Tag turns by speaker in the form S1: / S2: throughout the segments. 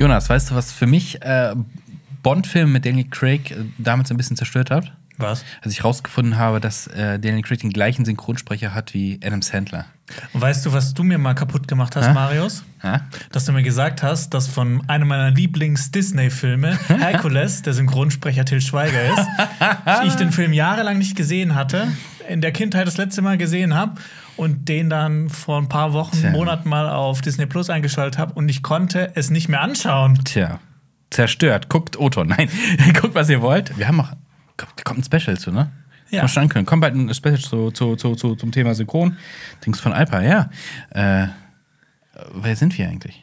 S1: Jonas, weißt du, was für mich äh, Bond-Film mit Daniel Craig äh, damals ein bisschen zerstört hat?
S2: Was?
S1: Als ich rausgefunden habe, dass äh, Daniel Craig den gleichen Synchronsprecher hat wie Adam Sandler.
S2: Und weißt du, was du mir mal kaputt gemacht hast,
S1: Hä?
S2: Marius?
S1: Ha?
S2: Dass du mir gesagt hast, dass von einem meiner Lieblings-Disney-Filme, Hercules, der Synchronsprecher Till Schweiger ist, ich den Film jahrelang nicht gesehen hatte, in der Kindheit das letzte Mal gesehen habe und den dann vor ein paar Wochen,
S1: Tja.
S2: Monaten mal auf Disney Plus eingeschaltet habe und ich konnte es nicht mehr anschauen.
S1: Tja, zerstört. Guckt Oton. Nein, guckt, was ihr wollt. Wir haben noch. Kommt, kommt ein Special zu, ne?
S2: Ja.
S1: Mal ankündigen. Kommt bald ein Special zu, zu, zu, zu, zum Thema Synchron. Dings von Alpa, ja. Äh, wer sind wir eigentlich?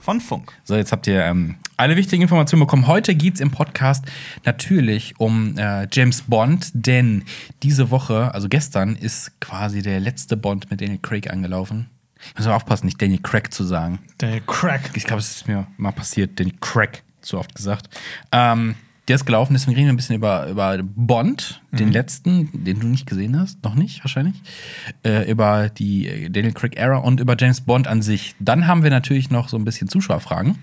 S3: von Funk.
S1: So, jetzt habt ihr ähm, alle wichtigen Informationen bekommen. Heute geht es im Podcast natürlich um äh, James Bond, denn diese Woche, also gestern, ist quasi der letzte Bond mit Daniel Craig angelaufen. Ich muss mal aufpassen, nicht Daniel Craig zu sagen.
S2: Der Crack.
S1: Ich glaube, es ist mir mal passiert, Daniel Craig zu oft gesagt. Ähm, der ist gelaufen, deswegen reden wir ein bisschen über, über Bond, den letzten, den du nicht gesehen hast, noch nicht wahrscheinlich. Äh, über die äh, Daniel Craig-Ära und über James Bond an sich. Dann haben wir natürlich noch so ein bisschen Zuschauerfragen,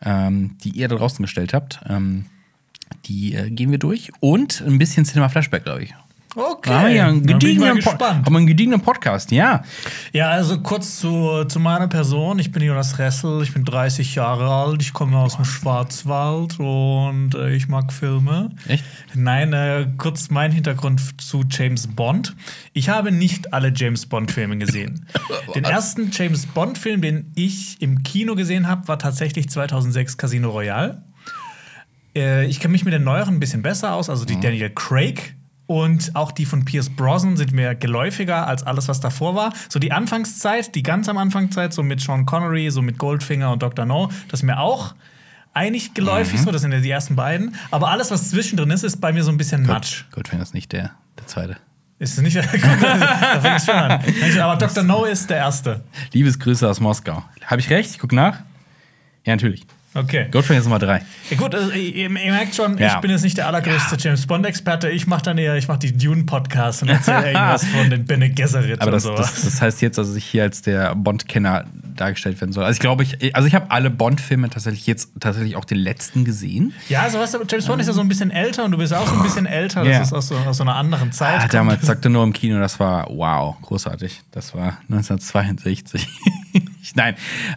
S1: ähm, die ihr da draußen gestellt habt. Ähm, die äh, gehen wir durch. Und ein bisschen Cinema Flashback, glaube ich.
S2: Okay.
S1: Ah, einen
S2: Dann bin ich mal
S1: gediegenen, haben wir einen gediegenen Podcast, ja.
S2: Ja, also kurz zu, zu meiner Person. Ich bin Jonas Ressel, ich bin 30 Jahre alt, ich komme aus dem Schwarzwald und äh, ich mag Filme.
S1: Echt?
S2: Nein, äh, kurz mein Hintergrund zu James Bond. Ich habe nicht alle James Bond-Filme gesehen. Den ersten James Bond-Film, den ich im Kino gesehen habe, war tatsächlich 2006 Casino Royale. Äh, ich kenne mich mit den neueren ein bisschen besser aus, also die Daniel Craig. Und auch die von Pierce Brosnan sind mir geläufiger als alles, was davor war. So die Anfangszeit, die ganz am Anfangszeit, so mit Sean Connery, so mit Goldfinger und Dr. No, das ist mir auch eigentlich geläufig so. Das sind ja die ersten beiden. Aber alles, was zwischendrin ist, ist bei mir so ein bisschen Matsch.
S1: Goldfinger ist nicht der, der zweite.
S2: Ist es nicht? da fängt es schon an. Aber Dr. No ist der erste.
S1: Liebesgrüße aus Moskau. Habe ich recht? Ich guck nach. Ja, natürlich.
S2: Okay.
S1: Goldfinger ist Nummer drei.
S2: Ja, gut, also, ihr, ihr merkt schon,
S1: Ja.
S2: ich bin jetzt nicht der allergrößte James Bond-Experte. Ich mache dann eher, ich mache die Dune-Podcasts und erzähle irgendwas von den Bene Gesserit
S1: Aber
S2: und
S1: das,
S2: sowas.
S1: das, das heißt jetzt, dass ich hier als der Bond-Kenner dargestellt werden soll. Also ich glaube, ich, also ich habe alle Bond-Filme tatsächlich jetzt tatsächlich auch den letzten gesehen.
S2: ja, also du, James Bond ist ja so ein bisschen älter und du bist auch so ein bisschen älter. Das
S1: Ja.
S2: ist aus so, aus so einer anderen Zeit.
S1: Ah, damals sagte nur im Kino, das war wow, großartig. Das war 1962. Nein,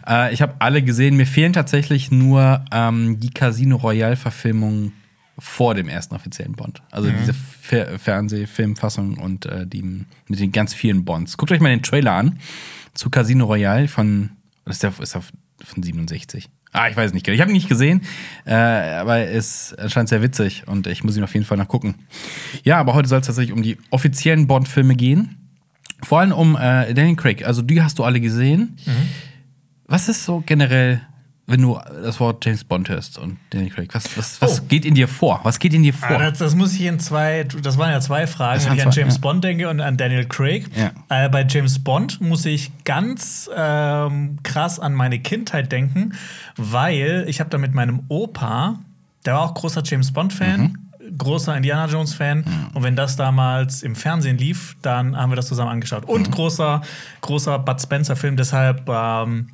S1: äh, ich habe alle gesehen. Mir fehlen tatsächlich nur ähm, die Casino Royale-Verfilmungen vor dem ersten offiziellen Bond. Also diese Fer Fernsehfilmfassung und äh, die mit den ganz vielen Bonds. Guckt euch mal den Trailer an zu Casino Royale von ist der, ist der von 67. Ah, ich weiß nicht genau. Ich habe ihn nicht gesehen, äh, aber es erscheint sehr witzig und ich muss ihn auf jeden Fall nachgucken. Ja, aber heute soll es tatsächlich um die offiziellen Bond-Filme gehen. Vor allem um äh, Daniel Craig. Also die hast du alle gesehen. Was ist so generell, wenn du das Wort James Bond hörst und Daniel Craig? Was, was, was
S2: Oh.
S1: geht in dir vor? Was geht in dir vor?
S2: Ah, das, das muss ich in zwei, das waren ja zwei Fragen, wenn ich an James
S1: ja.
S2: Bond denke und an Daniel Craig.
S1: Ja.
S2: Äh, bei James Bond muss ich ganz ähm, krass an meine Kindheit denken, weil ich habe da mit meinem Opa, der war auch großer James Bond-Fan,
S1: Mhm.
S2: großer Indiana Jones-Fan. Und wenn das damals im Fernsehen lief, dann haben wir das zusammen angeschaut.
S1: Mhm.
S2: Und großer, großer Bud Spencer-Film, deshalb. Ähm,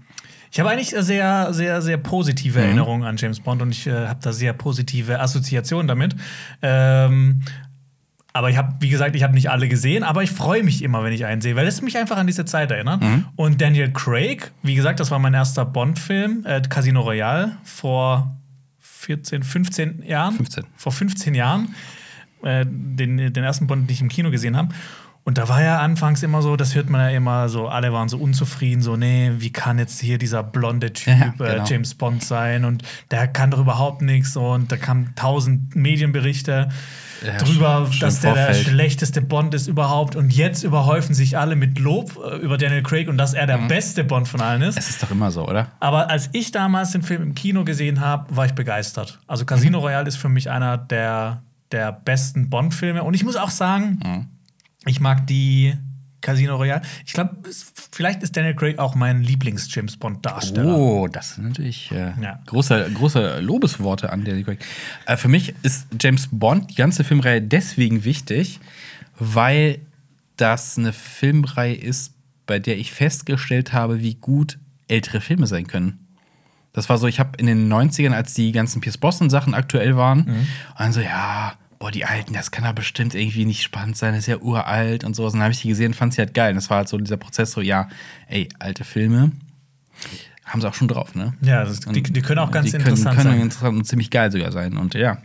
S2: ich habe eigentlich sehr, sehr, sehr positive
S1: Mhm.
S2: Erinnerungen an James Bond und ich äh, habe da sehr positive Assoziationen damit. Ähm, aber ich habe, wie gesagt, ich habe nicht alle gesehen, aber ich freue mich immer, wenn ich einen sehe, weil es mich einfach an diese Zeit erinnert.
S1: Mhm.
S2: Und Daniel Craig, wie gesagt, das war mein erster Bond-Film, äh, Casino Royale, vor 14, 15 Jahren.
S1: 15.
S2: Vor 15 Jahren. Äh, den, den ersten Bond, den ich im Kino gesehen habe. Und da war ja anfangs immer so, das hört man ja immer so, alle waren so unzufrieden, so, nee, wie kann jetzt hier dieser blonde Typ
S1: Ja,
S2: äh,
S1: genau.
S2: James Bond sein und der kann doch überhaupt nichts und da kamen tausend Medienberichte
S1: Ja,
S2: drüber,
S1: schon- schon
S2: dass der der schlechteste Bond ist überhaupt und jetzt überhäufen sich alle mit Lob äh, über Daniel Craig und dass er der beste Bond von allen ist.
S1: Es ist doch immer so, oder?
S2: Aber als ich damals den Film im Kino gesehen habe, war ich begeistert. Also Casino
S1: Mhm.
S2: Royale ist für mich einer der, der besten Bond-Filme. Und ich muss auch sagen,
S1: Mhm.
S2: Ich mag die Casino Royale. Ich glaube, vielleicht ist Daniel Craig auch mein Lieblings-James Bond-Darsteller.
S1: Oh, das sind natürlich äh,
S2: Ja.
S1: große, große Lobesworte an Daniel Craig. Äh, für mich ist James Bond, die ganze Filmreihe, deswegen wichtig, weil das eine Filmreihe ist, bei der ich festgestellt habe, wie gut ältere Filme sein können. Das war so, ich habe in den 90ern, als die ganzen Pierce Brosnan-Sachen aktuell waren,
S2: Mhm.
S1: und so, ja, boah, die Alten, das kann ja bestimmt irgendwie nicht spannend sein, das ist ja uralt und sowas. Und dann habe ich die gesehen, fand sie halt geil. Und das war halt so dieser Prozess, so, ja, ey, alte Filme haben sie auch schon drauf, ne?
S2: Ja, das, die, die können auch ganz
S1: die
S2: interessant
S1: können, können
S2: sein.
S1: interessant und ziemlich geil sogar sein. Und ja.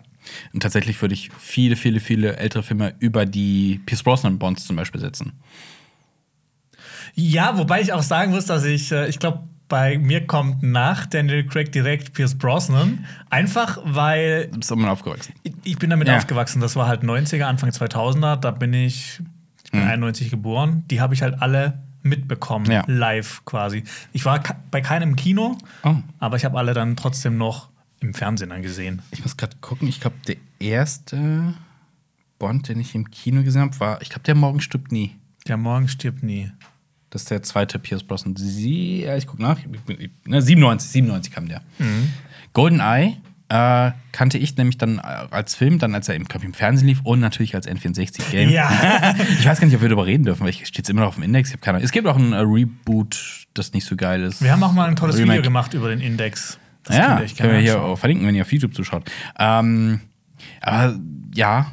S1: Und tatsächlich würde ich viele, viele, viele ältere Filme über die Pierce Brosnan Bonds zum Beispiel setzen.
S2: Ja, wobei ich auch sagen muss, dass ich, äh, ich glaube, bei mir kommt nach Daniel Craig direkt Pierce Brosnan. Einfach weil
S1: Du bist immer aufgewachsen.
S2: Ich- Ich bin damit
S1: Ja.
S2: aufgewachsen. Das war halt 90er, Anfang 2000er. Da bin ich, ich
S1: Mhm.
S2: bin 91 geboren. Die habe ich halt alle mitbekommen,
S1: Ja.
S2: live quasi. Ich war bei keinem Kino,
S1: Oh.
S2: aber ich habe alle dann trotzdem noch im Fernsehen dann gesehen.
S1: Ich muss gerade gucken, ich glaube, der erste Bond, den ich im Kino gesehen habe, war, ich glaube, der Morgen stirbt nie.
S2: Der Morgen stirbt nie.
S1: Das ist der zweite Pierce Brosnan. Sie, ja, ich gucke nach. Ich bin- ich- Ne, 97, 97 kam der. Golden Eye äh, kannte ich nämlich dann äh, als Film, dann als er im, im Fernsehen lief und natürlich als N64-Game.
S2: Ja.
S1: ich weiß gar nicht, ob wir darüber reden dürfen, weil ich steht immer noch auf dem Index. Ich habe keine Ahnung. Es gibt auch ein äh, Reboot, das nicht so geil ist.
S2: Wir haben auch mal ein tolles
S1: Remake.
S2: Video gemacht über den Index. Das
S1: ja, können wir hier
S2: anschauen.
S1: verlinken, wenn ihr auf YouTube zuschaut. Ähm, aber ja,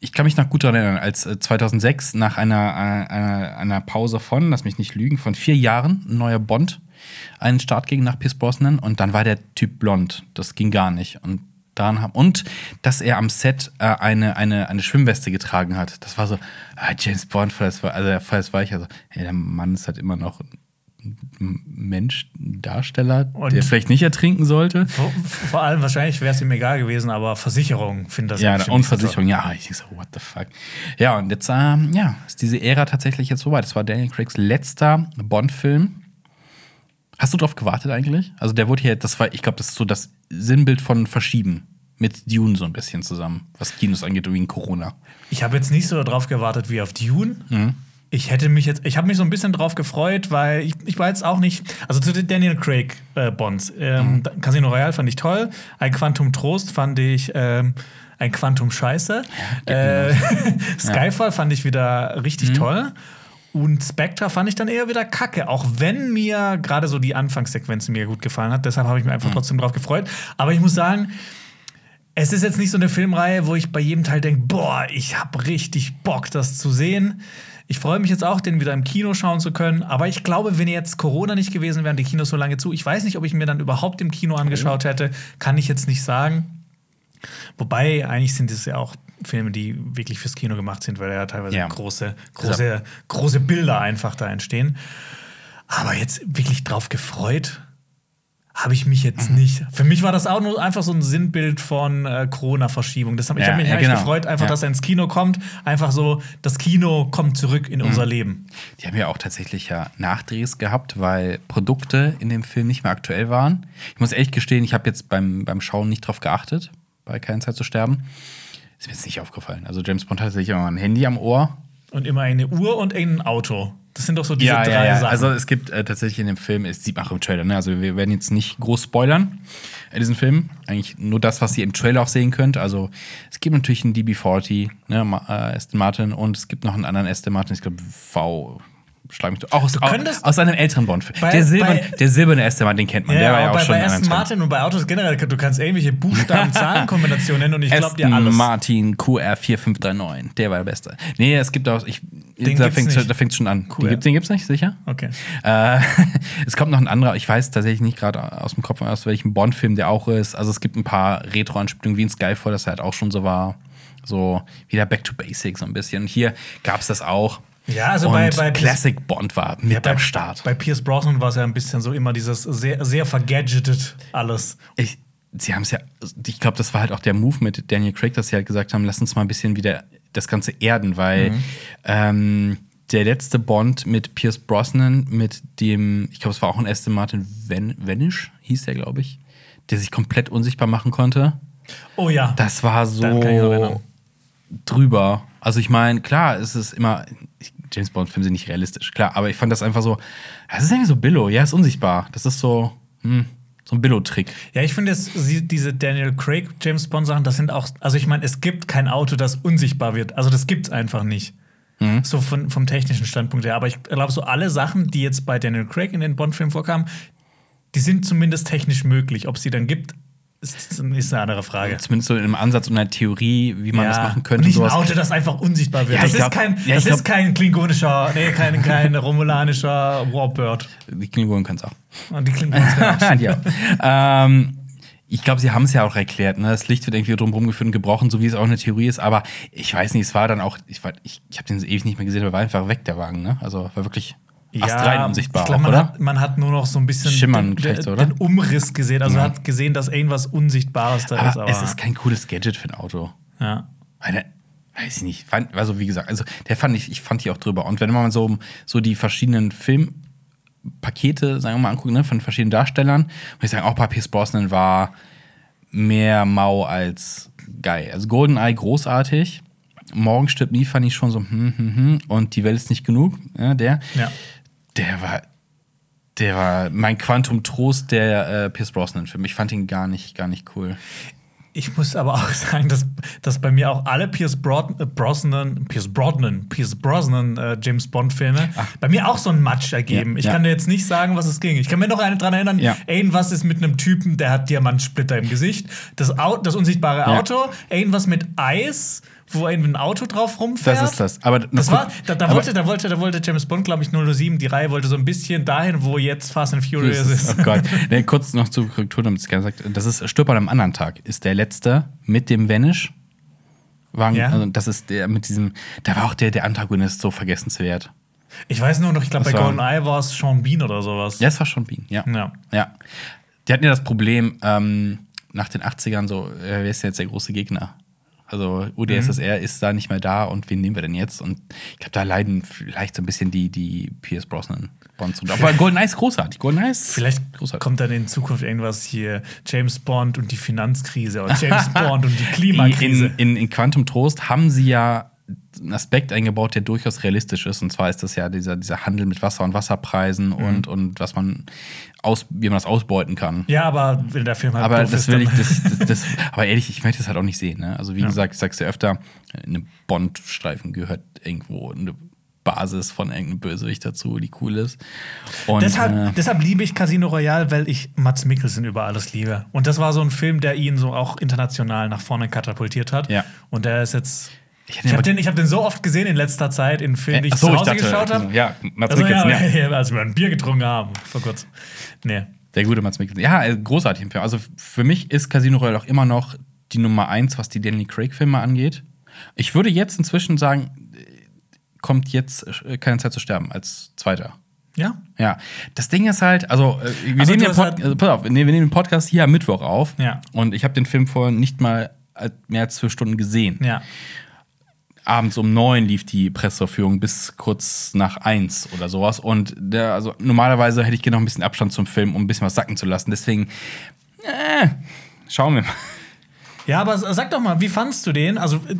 S1: ich kann mich noch gut daran erinnern, als äh, 2006 nach einer, äh, einer, einer Pause von, lass mich nicht lügen, von vier Jahren ein neuer Bond einen Start ging nach Pierce Brosnan und dann war der Typ blond. Das ging gar nicht. Und daran haben, und dass er am Set äh, eine, eine, eine Schwimmweste getragen hat. Das war so, ah, James Bond, voll das also voll das war ich also, hey, der Mann ist halt immer noch Mensch, Darsteller,
S2: Und-
S1: der vielleicht nicht ertrinken sollte.
S2: Vor, vor allem wahrscheinlich wäre es ihm egal gewesen, aber Versicherung findet das
S1: Ja, und
S2: nicht so
S1: Versicherung, ja, ich denk so, what the fuck. Ja, und jetzt, ähm, ja, ist diese Ära tatsächlich jetzt vorbei. Das war Daniel Craigs letzter Bond-Film. Hast du drauf gewartet eigentlich? Also der wurde hier, das war, ich glaube, das ist so das Sinnbild von Verschieben. Mit Dune so ein bisschen zusammen, was Kinos angeht, wegen Corona.
S2: Ich habe jetzt nicht so darauf gewartet wie auf Dune.
S1: Mhm.
S2: Ich hätte mich jetzt, ich habe mich so ein bisschen drauf gefreut, weil ich, ich war jetzt auch nicht, also zu den Daniel Craig äh, Bonds. Ähm,
S1: Mhm.
S2: Casino Royale fand ich toll, ein Quantum Trost fand ich ähm, ein Quantum Scheiße. äh, Skyfall fand ich wieder
S1: Mhm.
S2: richtig toll. Und Spectre fand ich dann eher wieder kacke, auch wenn mir gerade so die Anfangssequenz mir gut gefallen hat. Deshalb habe ich mich
S1: Mhm.
S2: einfach trotzdem drauf gefreut. Aber ich muss sagen, es ist jetzt nicht so eine Filmreihe, wo ich bei jedem Teil denke, boah, ich habe richtig Bock, das zu sehen. Ich freue mich jetzt auch, den wieder im Kino schauen zu können. Aber ich glaube, wenn jetzt Corona nicht gewesen wären, die Kinos so lange zu, ich weiß nicht, ob ich mir dann überhaupt im Kino angeschaut hätte. Kann ich jetzt nicht sagen. Wobei, eigentlich sind es ja auch Filme, die wirklich fürs Kino gemacht sind, weil ja teilweise
S1: Ja.
S2: große, große, große Bilder einfach da entstehen. Aber jetzt wirklich drauf gefreut habe ich mich
S1: Mhm.
S2: jetzt nicht. Für mich war das auch nur einfach so ein Sinnbild von äh, Corona-Verschiebung. Hab- Ich
S1: Ja,
S2: habe mich
S1: ja, genau.
S2: gefreut, einfach,
S1: Ja.
S2: dass er ins Kino kommt. Einfach so, das Kino kommt zurück in
S1: Mhm.
S2: unser Leben.
S1: Die haben ja auch tatsächlich ja Nachdrehs gehabt, weil Produkte in dem Film nicht mehr aktuell waren. Ich muss echt gestehen, ich habe jetzt beim, beim Schauen nicht drauf geachtet, bei Keine Zeit zu sterben. Ist mir jetzt nicht aufgefallen. Also James Bond hatte sich immer ein Handy am Ohr.
S2: Und immer eine Uhr und ein Auto. Das sind doch so diese drei Sachen.
S1: Also es gibt äh, tatsächlich in dem Film, es sieht man auch im Trailer, ne? Also wir werden jetzt nicht groß spoilern in diesen Film. Eigentlich nur das, was ihr im Trailer auch sehen könnt. Also es gibt natürlich einen DB40, ne, äh, Aston Martin und es gibt noch einen anderen Aston Martin, ich glaube V. Schlag mich, auch aus,
S2: könntest-
S1: aus einem älteren Bond-Film. Der, Silbern, der silberne Aston Martin, den kennt man. der war ja auch
S2: bei,
S1: schon
S2: bei Aston. Martin und bei Autos generell, du kannst irgendwelche Buchstaben-Zahlen-Kombinationen nennen und ich glaube dir alles.
S1: Martin QR4539, der war der Beste. Nee, es gibt auch, ich,
S2: Den
S1: da fängt fängt's schon an.
S2: Cool.
S1: Den, gibt's, den gibt's nicht, sicher?
S2: Okay.
S1: Äh, es kommt noch ein anderer, ich weiß tatsächlich nicht gerade aus dem Kopf, aus welchem Bond-Film der auch ist. Also es gibt ein paar Retro-Anspielungen wie in Skyfall, das halt auch schon so war. So wieder Back to Basics so ein bisschen. Und hier gab es das auch.
S2: Ja, also
S1: und
S2: bei- bei-
S1: Classic Bond war mit
S2: bei,
S1: am Start.
S2: Bei Pierce Brosnan war es ja ein bisschen so immer dieses sehr, sehr vergadgetet alles.
S1: Ich, sie haben es ja, ich glaube, das war halt auch der Move mit Daniel Craig, dass sie halt gesagt haben, lass uns mal ein bisschen wieder das Ganze erden, weil
S2: Mhm.
S1: ähm, der letzte Bond mit Pierce Brosnan, mit dem, ich glaube, es war auch ein Aston Martin Ven Vanish, hieß der, glaube ich, der sich komplett unsichtbar machen konnte.
S2: Oh ja.
S1: Das war so drüber. Also ich meine, klar, es ist immer, James Bond-Filme sind nicht realistisch, klar, aber ich fand das einfach so, das ist irgendwie so Billo, ja, ist unsichtbar. Das ist so, hm, so ein Billo-Trick.
S2: Ja, ich finde, jetzt diese Daniel Craig James Bond Sachen, das sind auch, also ich meine, es gibt kein Auto, das unsichtbar wird. Also das gibt's einfach nicht.
S1: Mhm.
S2: So von, vom technischen Standpunkt her. Aber ich glaube, so alle Sachen, die jetzt bei Daniel Craig in den Bond-Filmen vorkamen, die sind zumindest technisch möglich. Ob sie dann gibt, ist, ist eine andere Frage.
S1: Zumindest so in einem Ansatz und einer Theorie, wie man das machen könnte.
S2: Und nicht ein
S1: sowas.
S2: Auto, das einfach unsichtbar wird.
S1: Ja,
S2: das
S1: ich glaub-
S2: ist kein,
S1: ja,
S2: das
S1: ich
S2: ist
S1: glaub-
S2: kein klingonischer, nee, kein, kein romulanischer Warbird.
S1: Die Klingonen können es auch.
S2: Und die Klingonen können auch.
S1: ja. ähm, ich glaube, sie haben es ja auch erklärt. Ne? Das Licht wird irgendwie drumherum geführt und gebrochen, so wie es auch eine Theorie ist. Aber ich weiß nicht, es war dann auch, ich, war- ich, ich habe den ewig nicht mehr gesehen, aber war einfach weg, der Wagen. Ne? Also war wirklich astrein unsichtbar,
S2: ich glaub,
S1: auch,
S2: man,
S1: oder?
S2: hat, man hat nur noch so ein bisschen
S1: Schimmern
S2: den, den, den Umriss gesehen. Also
S1: Ja.
S2: hat gesehen, dass irgendwas Unsichtbares da ist.
S1: aber
S2: Aber
S1: es ist kein cooles Gadget für ein Auto.
S2: ja.
S1: Meine, weiß ich nicht. Fand, also, wie gesagt, also der fand ich, ich fand die auch drüber. Und wenn man so, so die verschiedenen Filmpakete, sagen wir mal, anguckt, ne, von verschiedenen Darstellern, muss ich sagen, auch bei Pierce Brosnan war mehr mau als geil. Also GoldenEye großartig. Morgen stirbt nie, fand ich schon so, hm, hm, hm. Und die Welt ist nicht genug, ja, der.
S2: ja.
S1: Der war, der war mein Quantum Trost der äh, Pierce Brosnan-Film. Ich fand ihn gar nicht, gar nicht cool.
S2: Ich muss aber auch sagen, dass, dass bei mir auch alle Pierce Brod, äh, Brosnan, Pierce Brosnan, Pierce Brosnan äh, James Bond Filme bei mir auch so ein Match ergeben.
S1: Ja,
S2: ich
S1: ja.
S2: kann dir jetzt nicht sagen, was es ging. Ich kann mir noch eine dran erinnern.
S1: Ja.
S2: Irgendwas ist mit einem Typen, der hat Diamantsplitter im Gesicht. Das, Au das unsichtbare. Auto. Irgendwas mit Eis, wo ein Auto drauf rumfährt.
S1: Das ist das. Aber
S2: Das war, da, da, wollte, da, wollte, da wollte James Bond, glaube ich, 007, die Reihe wollte so ein bisschen dahin, wo jetzt Fast and Furious ist.
S1: Oh Gott. Nee, kurz noch zur Korrektur, damit es gerne sagt. Das ist Stirb an einem anderen Tag. Ist der letzte mit dem Vanish. Wagen,
S2: Ja.
S1: also das ist der mit diesem. Da war auch der, der Antagonist so vergessenswert.
S2: Ich weiß nur noch, ich glaube, bei GoldenEye war es Sean Bean oder sowas.
S1: Ja, es war schon Bean, ja.
S2: Ja.
S1: Ja. Die hatten ja das Problem, ähm, nach den 80ern so, äh, wer ist denn jetzt der große Gegner? Also UdSSR ist da nicht mehr da und wen nehmen wir denn jetzt? Und ich glaube, da leiden vielleicht so ein bisschen die, die Pierce Brosnan Bonds. Aber GoldenEye ist großartig. GoldenEye ist
S2: Vielleicht
S1: großartig.
S2: kommt dann in Zukunft irgendwas hier: James Bond und die Finanzkrise oder James Bond und die Klimakrise.
S1: In, in, in Quantum Trost haben sie ja einen Aspekt eingebaut, der durchaus realistisch ist. Und zwar ist das ja dieser, dieser Handel mit Wasser und Wasserpreisen
S2: Mhm.
S1: und, und was man aus, wie man das ausbeuten kann.
S2: ja, aber wenn der Film halt
S1: Aber das will ich, das, das, das, aber ehrlich, ich möchte das halt auch nicht sehen. Ne? Also wie
S2: Ja.
S1: gesagt, ich sag's ja öfter, eine Bond-Streifen gehört irgendwo eine Basis von irgendeinem Bösewicht dazu, die cool ist. Und,
S2: Deshalb,
S1: äh,
S2: deshalb liebe ich Casino Royale, weil ich Mats Mikkelsen über alles liebe. Und das war so ein Film, der ihn so auch international nach vorne katapultiert hat.
S1: Ja.
S2: Und der ist jetzt.
S1: Ich
S2: Ich habe den, ich hab den so oft gesehen in letzter Zeit in Filmen, die ich
S1: so,
S2: zu
S1: ich
S2: Hause
S1: dachte,
S2: geschaut habe.
S1: ja, Mats
S2: Also,
S1: Mikkelsen,
S2: ja,
S1: ja.
S2: als wir ein Bier getrunken haben, vor kurzem. Nee.
S1: Der gute Mats Mikkelsen. Ja, äh, großartig im Film. Also für mich ist Casino Royale auch immer noch die Nummer eins, was die Daniel Craig-Filme angeht. Ich würde jetzt inzwischen sagen, äh, kommt jetzt äh, keine Zeit zu sterben als zweiter.
S2: Ja?
S1: Ja, das Ding ist halt, also äh, wir,
S2: Also,
S1: nehmen den Pod
S2: halt-
S1: also, pass auf, wir nehmen den Podcast hier am Mittwoch auf.
S2: Ja.
S1: Und ich habe den Film vorher nicht mal äh, mehr als zwölf Stunden gesehen.
S2: Ja.
S1: Abends um neun lief die Presseverführung bis kurz nach eins oder sowas. Und der, also normalerweise hätte ich gerne noch ein bisschen Abstand zum Film, um ein bisschen was sacken zu lassen. Deswegen, äh, schauen wir mal.
S2: Ja, aber sag doch mal, wie fandst du den? Also, äh,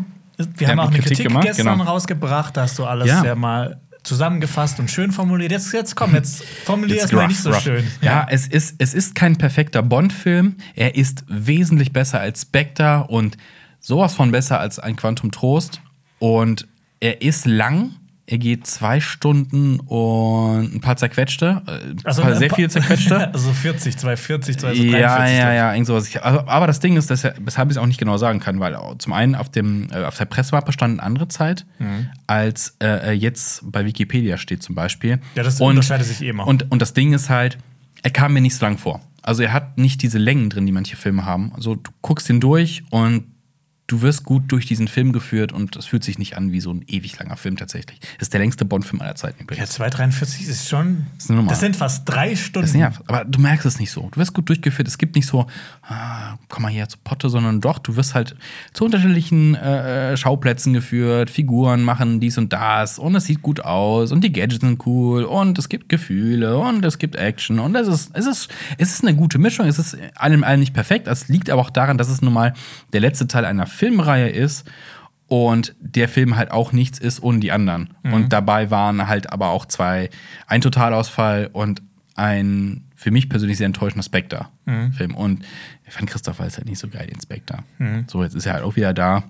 S2: wir haben auch eine
S1: Kritik
S2: Kritik,
S1: gemacht,
S2: gestern
S1: genau.
S2: rausgebracht, da hast du alles
S1: Ja.
S2: ja. mal zusammengefasst und schön formuliert. Jetzt, jetzt komm, jetzt formulier es mal nicht so
S1: rough.
S2: schön.
S1: Ja, es, ist, es ist kein perfekter Bond-Film. Er ist wesentlich besser als Spectre und sowas von besser als ein Quantum Trost. Und er ist lang. Er geht zwei Stunden und ein paar zerquetschte. äh,
S2: Also,
S1: ein paar sehr viele zerquetschte.
S2: Also 40, 240, 243.
S1: Ja, ja, ja, irgend sowas. Ich, aber, aber das Ding ist, dass weshalb ich es auch nicht genau sagen kann, weil zum einen auf, dem, äh, auf der Pressemappe stand eine andere Zeit,
S2: Mhm.
S1: als äh, jetzt bei Wikipedia steht zum Beispiel.
S2: Ja, das unterscheidet sich eh immer.
S1: Und, und das Ding ist halt, er kam mir nicht so lang vor. Also er hat nicht diese Längen drin, die manche Filme haben. Also du guckst ihn durch und du wirst gut durch diesen Film geführt und es fühlt sich nicht an wie so ein ewig langer Film tatsächlich. Das ist der längste Bond-Film aller Zeiten
S2: Ja,
S1: übrigens.
S2: 2,43 ist schon.
S1: Nummer.
S2: Das sind fast drei Stunden.
S1: Das ist nervt. Aber du merkst es nicht so. Du wirst gut durchgeführt. Es gibt nicht so, ah, komm mal hier zu Potte, sondern doch, du wirst halt zu unterschiedlichen äh, Schauplätzen geführt, Figuren machen dies und das und es sieht gut aus und die Gadgets sind cool und es gibt Gefühle und es gibt Action und es ist, es ist, es ist eine gute Mischung. Es ist allem allen nicht perfekt. Es liegt aber auch daran, dass es nun mal der letzte Teil einer Filmreihe ist und der Film halt auch nichts ist ohne die anderen. Und dabei waren halt aber auch zwei, ein Totalausfall und ein für mich persönlich sehr enttäuschender Spectre-Film. Und ich fand Christoph Waltz halt nicht so geil, den Spectre. So, jetzt ist er halt auch wieder da.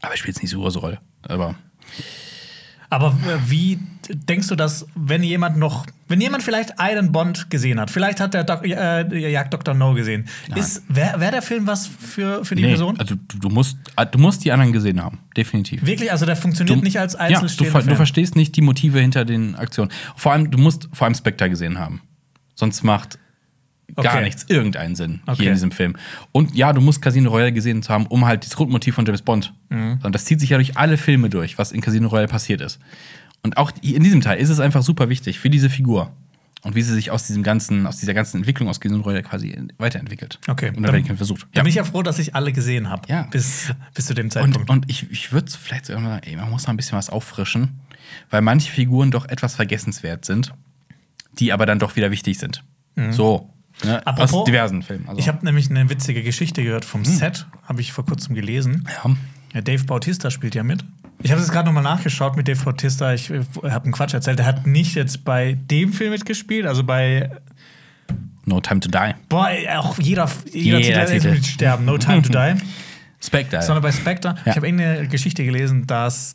S1: Aber er spielt jetzt nicht so große Rolle. Aber
S2: Aber äh, wie denkst du, dass, wenn jemand noch, wenn jemand vielleicht einen Bond gesehen hat, vielleicht hat der Doc, äh, Jagd Dr. No gesehen, ist wäre wär der Film was für, für die
S1: nee,
S2: Person?
S1: also du, du, musst, du musst die anderen gesehen haben. Definitiv.
S2: Wirklich, also der funktioniert
S1: Du-
S2: nicht als
S1: ja, du,
S2: einzelstehender
S1: ver du
S2: Film.
S1: verstehst nicht die Motive hinter den Aktionen. Vor allem, du musst vor allem Spectre gesehen haben. Sonst macht gar
S2: Okay.
S1: nichts irgendeinen Sinn
S2: Okay.
S1: hier in diesem Film. Und ja, du musst Casino Royale gesehen zu haben, um halt das Grundmotiv von James Bond.
S2: Mhm.
S1: Und das zieht sich ja durch alle Filme durch, was in Casino Royale passiert ist. Und auch in diesem Teil ist es einfach super wichtig für diese Figur. Und wie sie sich aus diesem ganzen, aus dieser ganzen Entwicklung aus Casino Royale quasi weiterentwickelt.
S2: Okay.
S1: Und dann versucht.
S2: Da bin ich ja froh, dass ich alle gesehen habe.
S1: Ja.
S2: Bis, bis zu dem Zeitpunkt.
S1: Und, und ich, ich würde vielleicht sogar mal sagen, ey, man muss noch ein bisschen was auffrischen, weil manche Figuren doch etwas vergessenswert sind, die aber dann doch wieder wichtig sind. So.
S2: Mhm. Apropos-
S1: Aus diversen Filmen. Also,
S2: ich habe nämlich eine witzige Geschichte gehört vom Set, habe ich vor kurzem gelesen.
S1: ja.
S2: Ja, Dave Bautista spielt ja mit. Ich habe das gerade nochmal nachgeschaut mit Dave Bautista. Ich äh, habe einen Quatsch erzählt. Er hat nicht jetzt bei dem Film mitgespielt, also bei
S1: No Time to Die.
S2: Boah, auch jeder, jeder,
S1: Jeder
S2: Titel ist
S1: Titel.
S2: mit Sterben, No Time to Die.
S1: Spectre.
S2: Sondern bei Spectre,
S1: Ja.
S2: ich habe irgendeine Geschichte gelesen, dass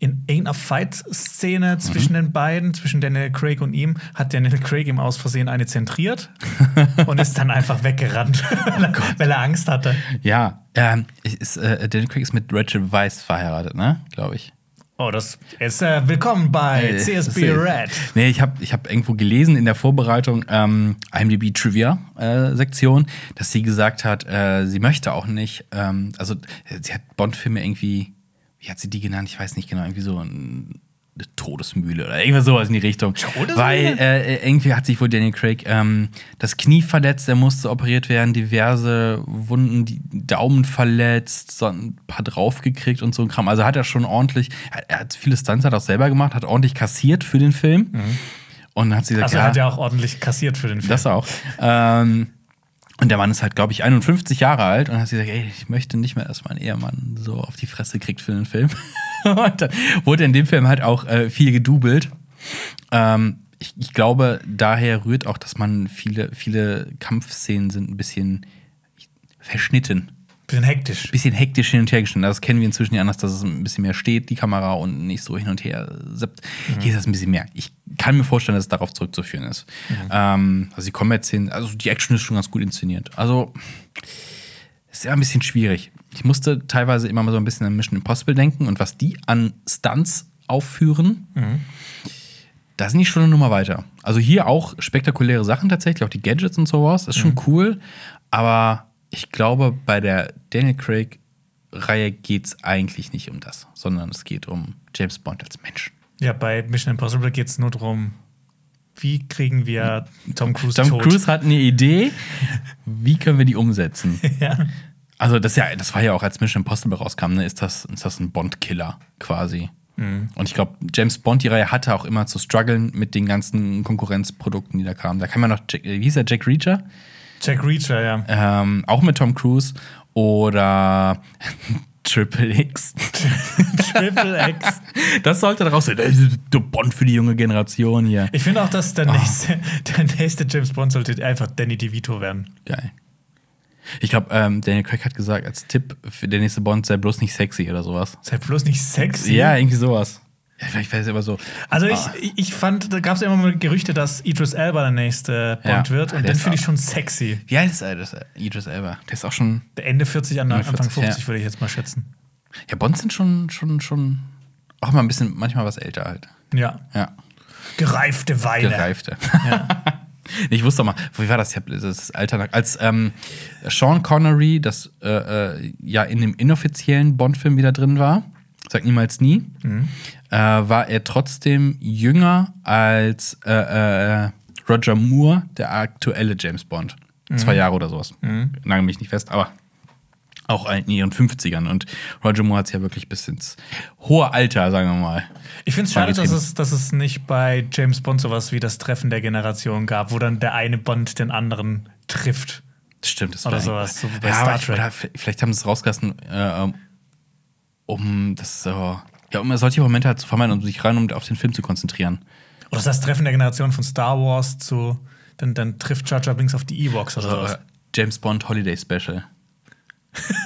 S2: in irgendeiner Fight-Szene zwischen den beiden, zwischen Daniel Craig und ihm, hat Daniel Craig ihm aus Versehen eine zentriert und ist dann einfach weggerannt, weil, er, weil er Angst hatte.
S1: ja. Ähm, ist, äh, Daniel Craig ist mit Rachel Weisz verheiratet, ne? Glaube ich.
S2: Oh, das ist äh, willkommen bei
S1: Äh,
S2: CSB Red.
S1: Nee, ich habe ich hab irgendwo gelesen in der Vorbereitung, ähm, IMDb Trivia äh, Sektion, dass sie gesagt hat, äh, sie möchte auch nicht, ähm, also äh, sie hat Bond-Filme irgendwie, wie hat sie die genannt? Ich weiß nicht genau, irgendwie so ein, eine Todesmühle oder irgendwas sowas in die Richtung. Weil äh, irgendwie hat sich wohl Daniel Craig ähm, das Knie verletzt, er musste operiert werden, diverse Wunden, die Daumen verletzt, so ein paar draufgekriegt und so ein Kram. Also hat er schon ordentlich, er, er hat viele Stunts hat auch selber gemacht, hat ordentlich kassiert für den Film. Und dann hat sie gesagt,
S2: Also
S1: ja,
S2: er hat ja auch ordentlich kassiert für den Film.
S1: das auch. Ähm, und der Mann ist halt, glaube ich, 51 Jahre alt und hat gesagt, ey, ich möchte nicht mehr, dass mein Ehemann so auf die Fresse kriegt für den Film. und dann wurde in dem Film halt auch äh, viel gedoubelt. Ähm, ich, ich glaube, daher rührt auch, dass man viele, viele Kampfszenen sind ein bisschen verschnitten.
S2: Bisschen hektisch.
S1: Bisschen hektisch hin und her geschnitten. Das kennen wir inzwischen ja anders, dass es ein bisschen mehr steht, die Kamera, und nicht so hin und her sippt. Hier ist das ein bisschen mehr. Ich kann mir vorstellen, dass es darauf zurückzuführen ist. Ähm, also die Combat-Szenen, also die Action ist schon ganz gut inszeniert. Also ist ja ein bisschen schwierig. Ich musste teilweise immer mal so ein bisschen an Mission Impossible denken und was die an Stunts aufführen, da sind die schon eine Nummer weiter. Also hier auch spektakuläre Sachen tatsächlich, auch die Gadgets und sowas, ist schon cool. Aber ich glaube, bei der Daniel Craig-Reihe geht es eigentlich nicht um das, sondern es geht um James Bond als Mensch.
S2: Ja, bei Mission Impossible geht es nur darum, wie kriegen wir Tom Cruise
S1: Tom
S2: tot.
S1: Cruise hat eine Idee, wie können wir die umsetzen?
S2: Ja.
S1: Also das, ja, das war ja auch, als Mission Impossible rauskam, ne, ist, das, ist das ein Bond-Killer quasi. Und ich glaube, James Bond, die Reihe, hatte auch immer zu strugglen mit den ganzen Konkurrenzprodukten, die da kamen. Da kam ja noch, Jack, wie hieß der, Jack Reacher?
S2: Jack Reacher, ja.
S1: Ähm, auch mit Tom Cruise. Oder Triple X.
S2: Triple X.
S1: Das sollte daraus sein. Äh, Der Bond für die junge Generation hier.
S2: Ich finde auch, dass der
S1: Ah.
S2: nächste, der nächste James Bond sollte einfach Danny DeVito werden.
S1: Geil. Ich glaube, ähm, Daniel Craig hat gesagt, als Tipp für der nächste Bond sei bloß nicht sexy oder sowas.
S2: Sei bloß nicht sexy.
S1: Ja, irgendwie sowas. Ja, vielleicht weiß ich aber so.
S2: Also ich,
S1: Ah.
S2: ich fand, da gab es ja immer mal Gerüchte, dass Idris Elba der nächste Bond
S1: Ja.
S2: wird. Und den finde ich schon sexy.
S1: Wie alt ist er? Das ist Idris Elba. Der ist auch schon.
S2: Der Ende 40, an, Anfang
S1: 40,
S2: 50
S1: ja.
S2: würde ich jetzt mal schätzen.
S1: Ja, Bonds sind schon, schon, schon auch mal ein bisschen, manchmal was älter halt.
S2: Ja.
S1: Ja.
S2: Gereifte Weine.
S1: Gereifte. Ich wusste doch mal, wie war das? Ich das Alter, als ähm, Sean Connery, das äh, äh, ja in dem inoffiziellen Bond-Film wieder drin war, sag niemals nie, äh, war er trotzdem jünger als äh, äh, Roger Moore, der aktuelle James Bond. Zwei Jahre oder sowas. Nagel mich nicht fest, aber auch in ihren 50ern. Und Roger Moore hat es ja wirklich bis ins hohe Alter, sagen wir mal.
S2: Ich finde es schade, dass es, dass es nicht bei James Bond sowas wie das Treffen der Generation gab, wo dann der eine Bond den anderen trifft.
S1: Stimmt, das
S2: Oder sowas, so wie bei
S1: ja,
S2: Star
S1: ich-
S2: Trek.
S1: Oder vielleicht haben sie es rausgelassen, äh, um das so. Ja, um solche Momente halt zu vermeiden, um sich rein um auf den Film zu konzentrieren.
S2: Oder das Treffen der Generation von Star Wars zu. Dann, dann trifft Jar Jar Binks auf die Ewoks oder
S1: Also,
S2: sowas.
S1: äh, James Bond Holiday Special.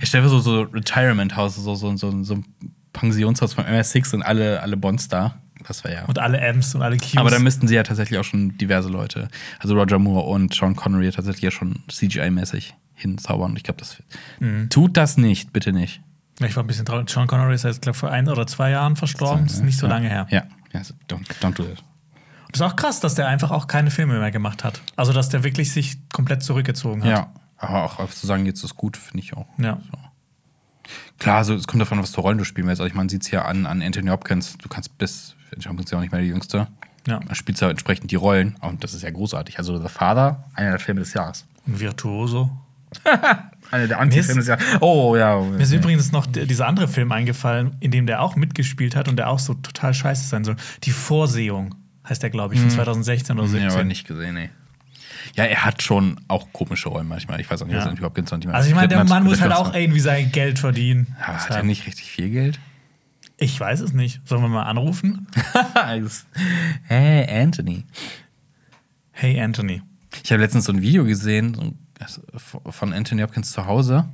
S1: Ich stelle mir so, so Retirement House, so, so, so, so ein Pensionshaus von MSX und alle, alle Bonds da. Das wäre ja.
S2: Und alle M's und alle Q's.
S1: Aber da müssten sie ja tatsächlich auch schon diverse Leute, also Roger Moore und Sean Connery tatsächlich ja schon CGI-mäßig hinzaubern. Ich glaube, das
S2: Mhm.
S1: tut das nicht, bitte nicht.
S2: Ich war ein bisschen traurig. Sean Connery ist jetzt, glaube ich, vor ein oder zwei Jahren verstorben. Das ist nicht so
S1: ja.
S2: lange her.
S1: Ja, ja so don't, don't do that.
S2: Das ist auch krass, dass der einfach auch keine Filme mehr gemacht hat. Also, dass der wirklich sich komplett zurückgezogen hat.
S1: Ja, aber auch zu sagen, jetzt ist gut, finde ich auch.
S2: Ja.
S1: Klar, also es kommt davon, was für Rollen du spielen willst. Also ich meine, man sieht es ja an, an Anthony Hopkins. Du kannst bis, Anthony Hopkins ist ja auch nicht mehr der Jüngste.
S2: Ja.
S1: Da spielst du ja entsprechend die Rollen. Und das ist ja großartig. Also The Father, einer der Filme des Jahres.
S2: Ein Virtuoso.
S1: Einer der
S2: Anti-Filme
S1: des Jahres. Oh, ja.
S2: Mir ist übrigens noch dieser andere Film eingefallen, in dem der auch mitgespielt hat und der auch so total scheiße sein soll. Die Vorsehung heißt der, glaube ich, von 2016 oder
S1: Ja,
S2: 17.
S1: aber nicht gesehen, nee. Ja, er hat schon auch komische Rollen manchmal. Ich weiß auch nicht,
S2: Ja.
S1: was Anthony Hopkins und die
S2: Also ich meine, der Mann muss halt auch irgendwie sein Geld verdienen.
S1: Aber hat er nicht richtig viel Geld?
S2: Ich weiß es nicht. Sollen wir mal anrufen?
S1: hey, Anthony.
S2: Hey Anthony.
S1: Ich habe letztens so ein Video gesehen so ein- von Anthony Hopkins zu Hause.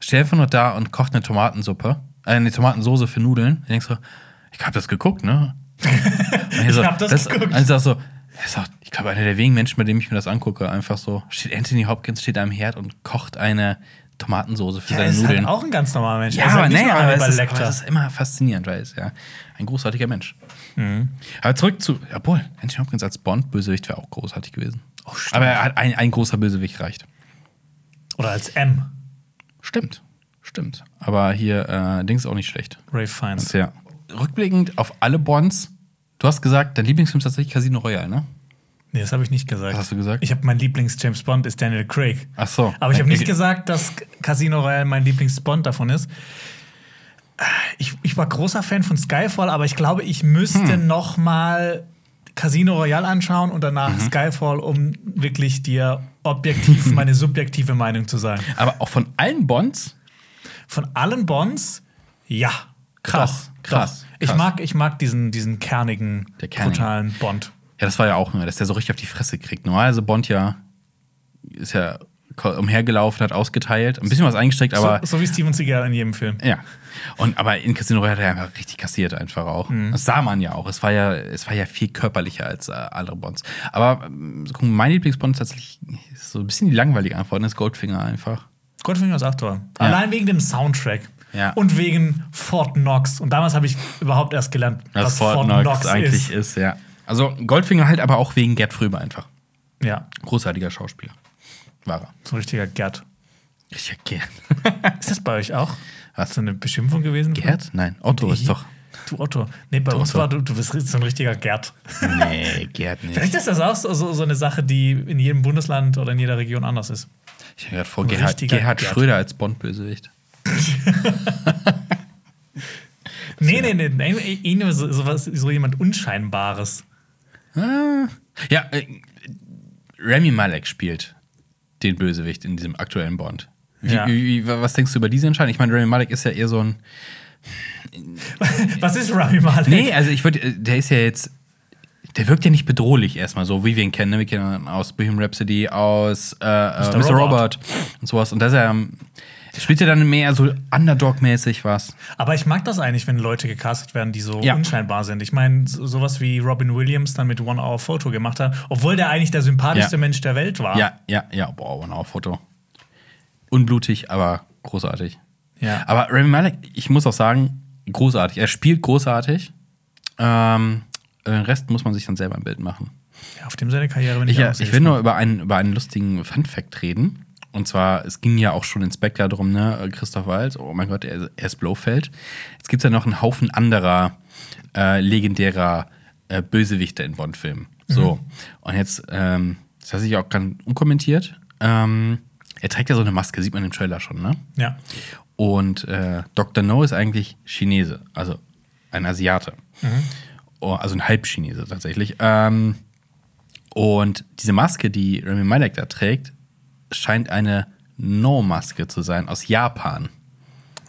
S1: Steht einfach nur da und kocht eine Tomatensuppe, äh, eine Tomatensoße für Nudeln. Ich denk so, ich habe das geguckt, ne?
S2: Ich hab das geguckt.
S1: Und ich sag so, ist auch, ich glaube, einer der wenigen Menschen, bei dem ich mir das angucke, einfach so, steht Anthony Hopkins steht am Herd und kocht eine Tomatensoße für
S2: Ja,
S1: seine
S2: ist
S1: Nudeln.
S2: halt auch ein ganz normaler Mensch.
S1: Ja,
S2: ist
S1: aber
S2: halt
S1: nee, aber es, ist, aber es ist immer faszinierend, weil es ja ein großartiger Mensch.
S2: Mhm.
S1: Aber zurück zu, obwohl, Anthony Hopkins als Bond-Bösewicht wäre auch großartig gewesen.
S2: Oh,
S1: aber er hat ein, ein großer Bösewicht reicht.
S2: Oder als M.
S1: Stimmt, stimmt. Aber hier, äh, Dings ist auch nicht schlecht.
S2: Ray Fiennes.
S1: Sehr. Rückblickend auf alle Bonds, du hast gesagt, dein Lieblingsfilm ist tatsächlich Casino Royale, ne?
S2: Nee, das habe ich nicht gesagt.
S1: Was hast du gesagt?
S2: Ich habe mein Lieblings-James Bond ist Daniel Craig.
S1: Ach so.
S2: Aber ich habe nicht
S1: Ich-
S2: gesagt, dass Casino Royale mein Lieblings-Bond davon ist. Ich, ich war großer Fan von Skyfall, aber ich glaube, ich müsste
S1: Hm.
S2: noch mal Casino Royale anschauen und danach
S1: Mhm.
S2: Skyfall, um wirklich dir objektiv meine subjektive Meinung zu sagen.
S1: Aber auch von allen Bonds?
S2: Von allen Bonds, ja.
S1: Krass,
S2: Doch,
S1: krass,
S2: Doch. Ich
S1: krass.
S2: mag, ich mag diesen, diesen kernigen,
S1: Der kernige.
S2: brutalen Bond.
S1: Ja, das war ja auch nur, dass der so richtig auf die Fresse kriegt. Normalerweise Bond ja ist ja umhergelaufen, hat ausgeteilt, ein bisschen was eingesteckt, aber
S2: so, so wie Steven Seagal in jedem Film.
S1: ja. Und aber in Casino Royale hat er einfach richtig kassiert einfach auch.
S2: Mhm.
S1: Das sah man ja auch. Es war ja, es war ja viel körperlicher als äh, andere Bonds. Aber ähm, mein Lieblingsbond ist tatsächlich ist so ein bisschen die langweilige Antwort, ist Goldfinger einfach.
S2: Goldfinger ist auch toll.
S1: Ja.
S2: Allein wegen dem Soundtrack.
S1: Ja.
S2: Und wegen Fort Knox. Und damals habe ich überhaupt erst gelernt,
S1: Was, Fort Knox, eigentlich ist. ja. Also Goldfinger halt aber auch wegen Gerd Fröber einfach.
S2: Ja,
S1: Großartiger Schauspieler. War er.
S2: so ein richtiger Gerd.
S1: Richtig Gerd.
S2: Ist das bei euch auch?
S1: Was?
S2: So eine Beschimpfung gewesen?
S1: Gerd? Nein, Otto ist doch.
S2: Du Otto. Nee, bei
S1: Du
S2: uns
S1: Otto.
S2: war du, du bist so ein richtiger Gerd.
S1: Nee, Gerd nicht.
S2: Vielleicht ist das auch so, so, eine Sache, die in jedem Bundesland oder in jeder Region anders ist.
S1: Ich habe gerade vor Gerhard, Gerhard. Schröder als Bond-Bösewicht.
S2: Nee, nee, nee, nee irgendwie so, so, was, so jemand Unscheinbares.
S1: Ah. Ja, äh, Remy Malek spielt den Bösewicht in diesem aktuellen Bond. Wie,
S2: Ja.
S1: wie, was denkst du über diese Entscheidung? Ich meine, Remy Malek ist ja eher so ein.
S2: Was ist Rami Malek?
S1: Nee, also ich würde, der ist ja jetzt. Der wirkt ja nicht bedrohlich erstmal so, wie wir ihn kennen. Ne? Wir kennen ihn aus Bohemian Rhapsody, aus äh, Mr.
S2: Mr.
S1: Robert.
S2: Robert.
S1: und sowas. Und da ist er, ähm, spielt er dann mehr so Underdog-mäßig was.
S2: Aber ich mag das eigentlich, wenn Leute gecastet werden, die so
S1: Ja.
S2: unscheinbar sind. Ich meine, so, sowas wie Robin Williams dann mit One Hour Photo gemacht hat, obwohl der eigentlich der sympathischste
S1: Ja.
S2: Mensch der Welt war.
S1: Ja, ja, ja. Boah, ein Foto. Unblutig, aber großartig.
S2: Ja.
S1: Aber Rami Malek, ich muss auch sagen, großartig. Er spielt großartig. Ähm, den Rest muss man sich dann selber ein Bild machen.
S2: Ja, auf dem seine Karriere bin ich,
S1: Ich, äh, ich will nur über einen, über einen lustigen Fun-Fact reden. Und zwar, es ging ja auch schon in Spectre drum, ne? Christoph Waltz, oh mein Gott, er, er ist Blofeld. Es gibt ja noch einen Haufen anderer äh, legendärer äh, Bösewichte in Bond-Filmen. So. Und jetzt, ähm, das lasse ich auch ganz unkommentiert. Ähm, er trägt ja so eine Maske, sieht man im Trailer schon, ne?
S2: Ja.
S1: Und äh, Dr. No ist eigentlich Chinese, also ein Asiate. Oh, also ein Halbchinese tatsächlich. Ähm, und diese Maske, die Rami Malek da trägt, scheint eine No-Maske zu sein aus Japan.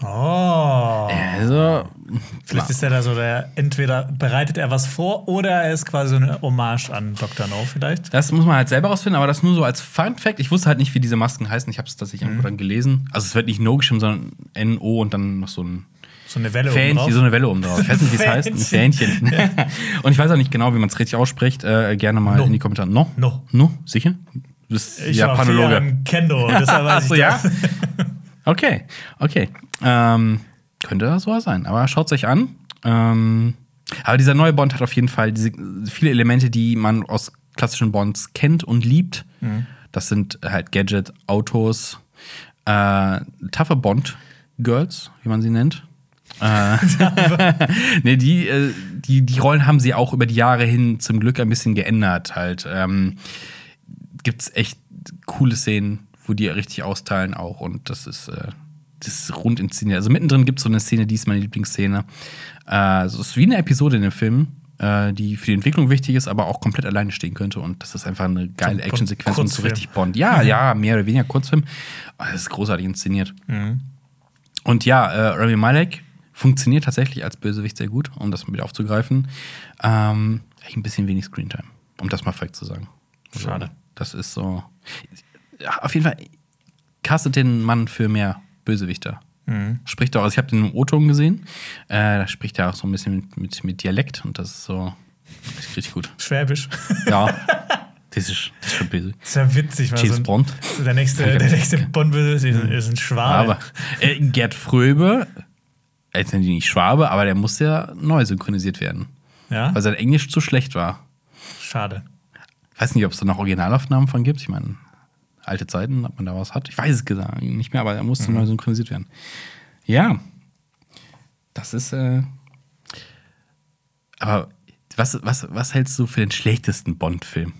S2: Oh.
S1: Also,
S2: Vielleicht ist er da so der, entweder bereitet er was vor oder er ist quasi so eine Hommage an Dr. No vielleicht.
S1: das muss man halt selber rausfinden, aber das nur so als Fun-Fact. Ich wusste halt nicht, wie diese Masken heißen. Ich habe es tatsächlich irgendwo dann gelesen. Also, es wird nicht No geschrieben, sondern N-O und dann noch so ein
S2: So eine Welle oben
S1: Fähnchen,
S2: drauf.
S1: so eine Welle oben drauf. Ich weiß nicht, wie es heißt. Ein Fähnchen. und ich weiß auch nicht genau, wie man es richtig ausspricht. Äh, gerne mal
S2: No.
S1: in die Kommentare. No?
S2: No.
S1: No? Sicher? Du bist
S2: Ich war
S1: Japanologe.
S2: Jahren Kendo, deshalb weiß
S1: Ach so,
S2: ich
S1: ja?
S2: das.
S1: Okay, okay. Ähm, könnte das so sein. Aber schaut euch an. Ähm, aber dieser neue Bond hat auf jeden Fall diese, viele Elemente, die man aus klassischen Bonds kennt und liebt. Das sind halt Gadget, Autos, äh, toughe Bond-Girls, wie man sie nennt. Äh, nee, die, äh, die, die Rollen haben sie auch über die Jahre hin zum Glück ein bisschen geändert. Halt. Ähm, gibt's echt coole Szenen, wo die richtig austeilen auch und das ist, äh, das rund inszeniert. Also mittendrin gibt es so eine Szene, die ist meine Lieblingsszene. Äh, so ist wie eine Episode in dem Film, äh, die für die Entwicklung wichtig ist, aber auch komplett alleine stehen könnte und das ist einfach eine geile
S2: So
S1: Actionsequenz und so richtig Bond. Ja, ja, mehr oder weniger Kurzfilm. Aber das ist großartig inszeniert. Und ja, äh, Rami Malek funktioniert tatsächlich als Bösewicht sehr gut, um das mal wieder aufzugreifen. Ähm, ein bisschen wenig Screentime, um das mal vielleicht zu sagen.
S2: Schade.
S1: Das ist so. Ja, auf jeden Fall castet den Mann für mehr Bösewichter. Spricht auch, also ich habe den im O-Ton gesehen. Äh, da spricht er auch so ein bisschen mit, mit, mit Dialekt und das ist so. Das ist richtig gut.
S2: Schwäbisch.
S1: Ja. das ist, das ist schon böse.
S2: Das ist ja witzig, weil
S1: James
S2: so ein,
S1: Bond.
S2: so der nächste, der nächste bond ist, ist ein Schwabe.
S1: Aber äh, Gerd Fröbe, jetzt sind die nicht Schwabe, aber der muss ja neu synchronisiert werden.
S2: ja,
S1: Weil sein Englisch zu schlecht war.
S2: schade.
S1: Ich weiß nicht, ob es da noch Originalaufnahmen von gibt. Ich meine, alte Zeiten, ob man da was hat. Ich weiß es gesagt nicht mehr, aber er musste neu synchronisiert werden. Ja. Das ist. Äh aber was, was, was hältst du für den schlechtesten Bond-Film?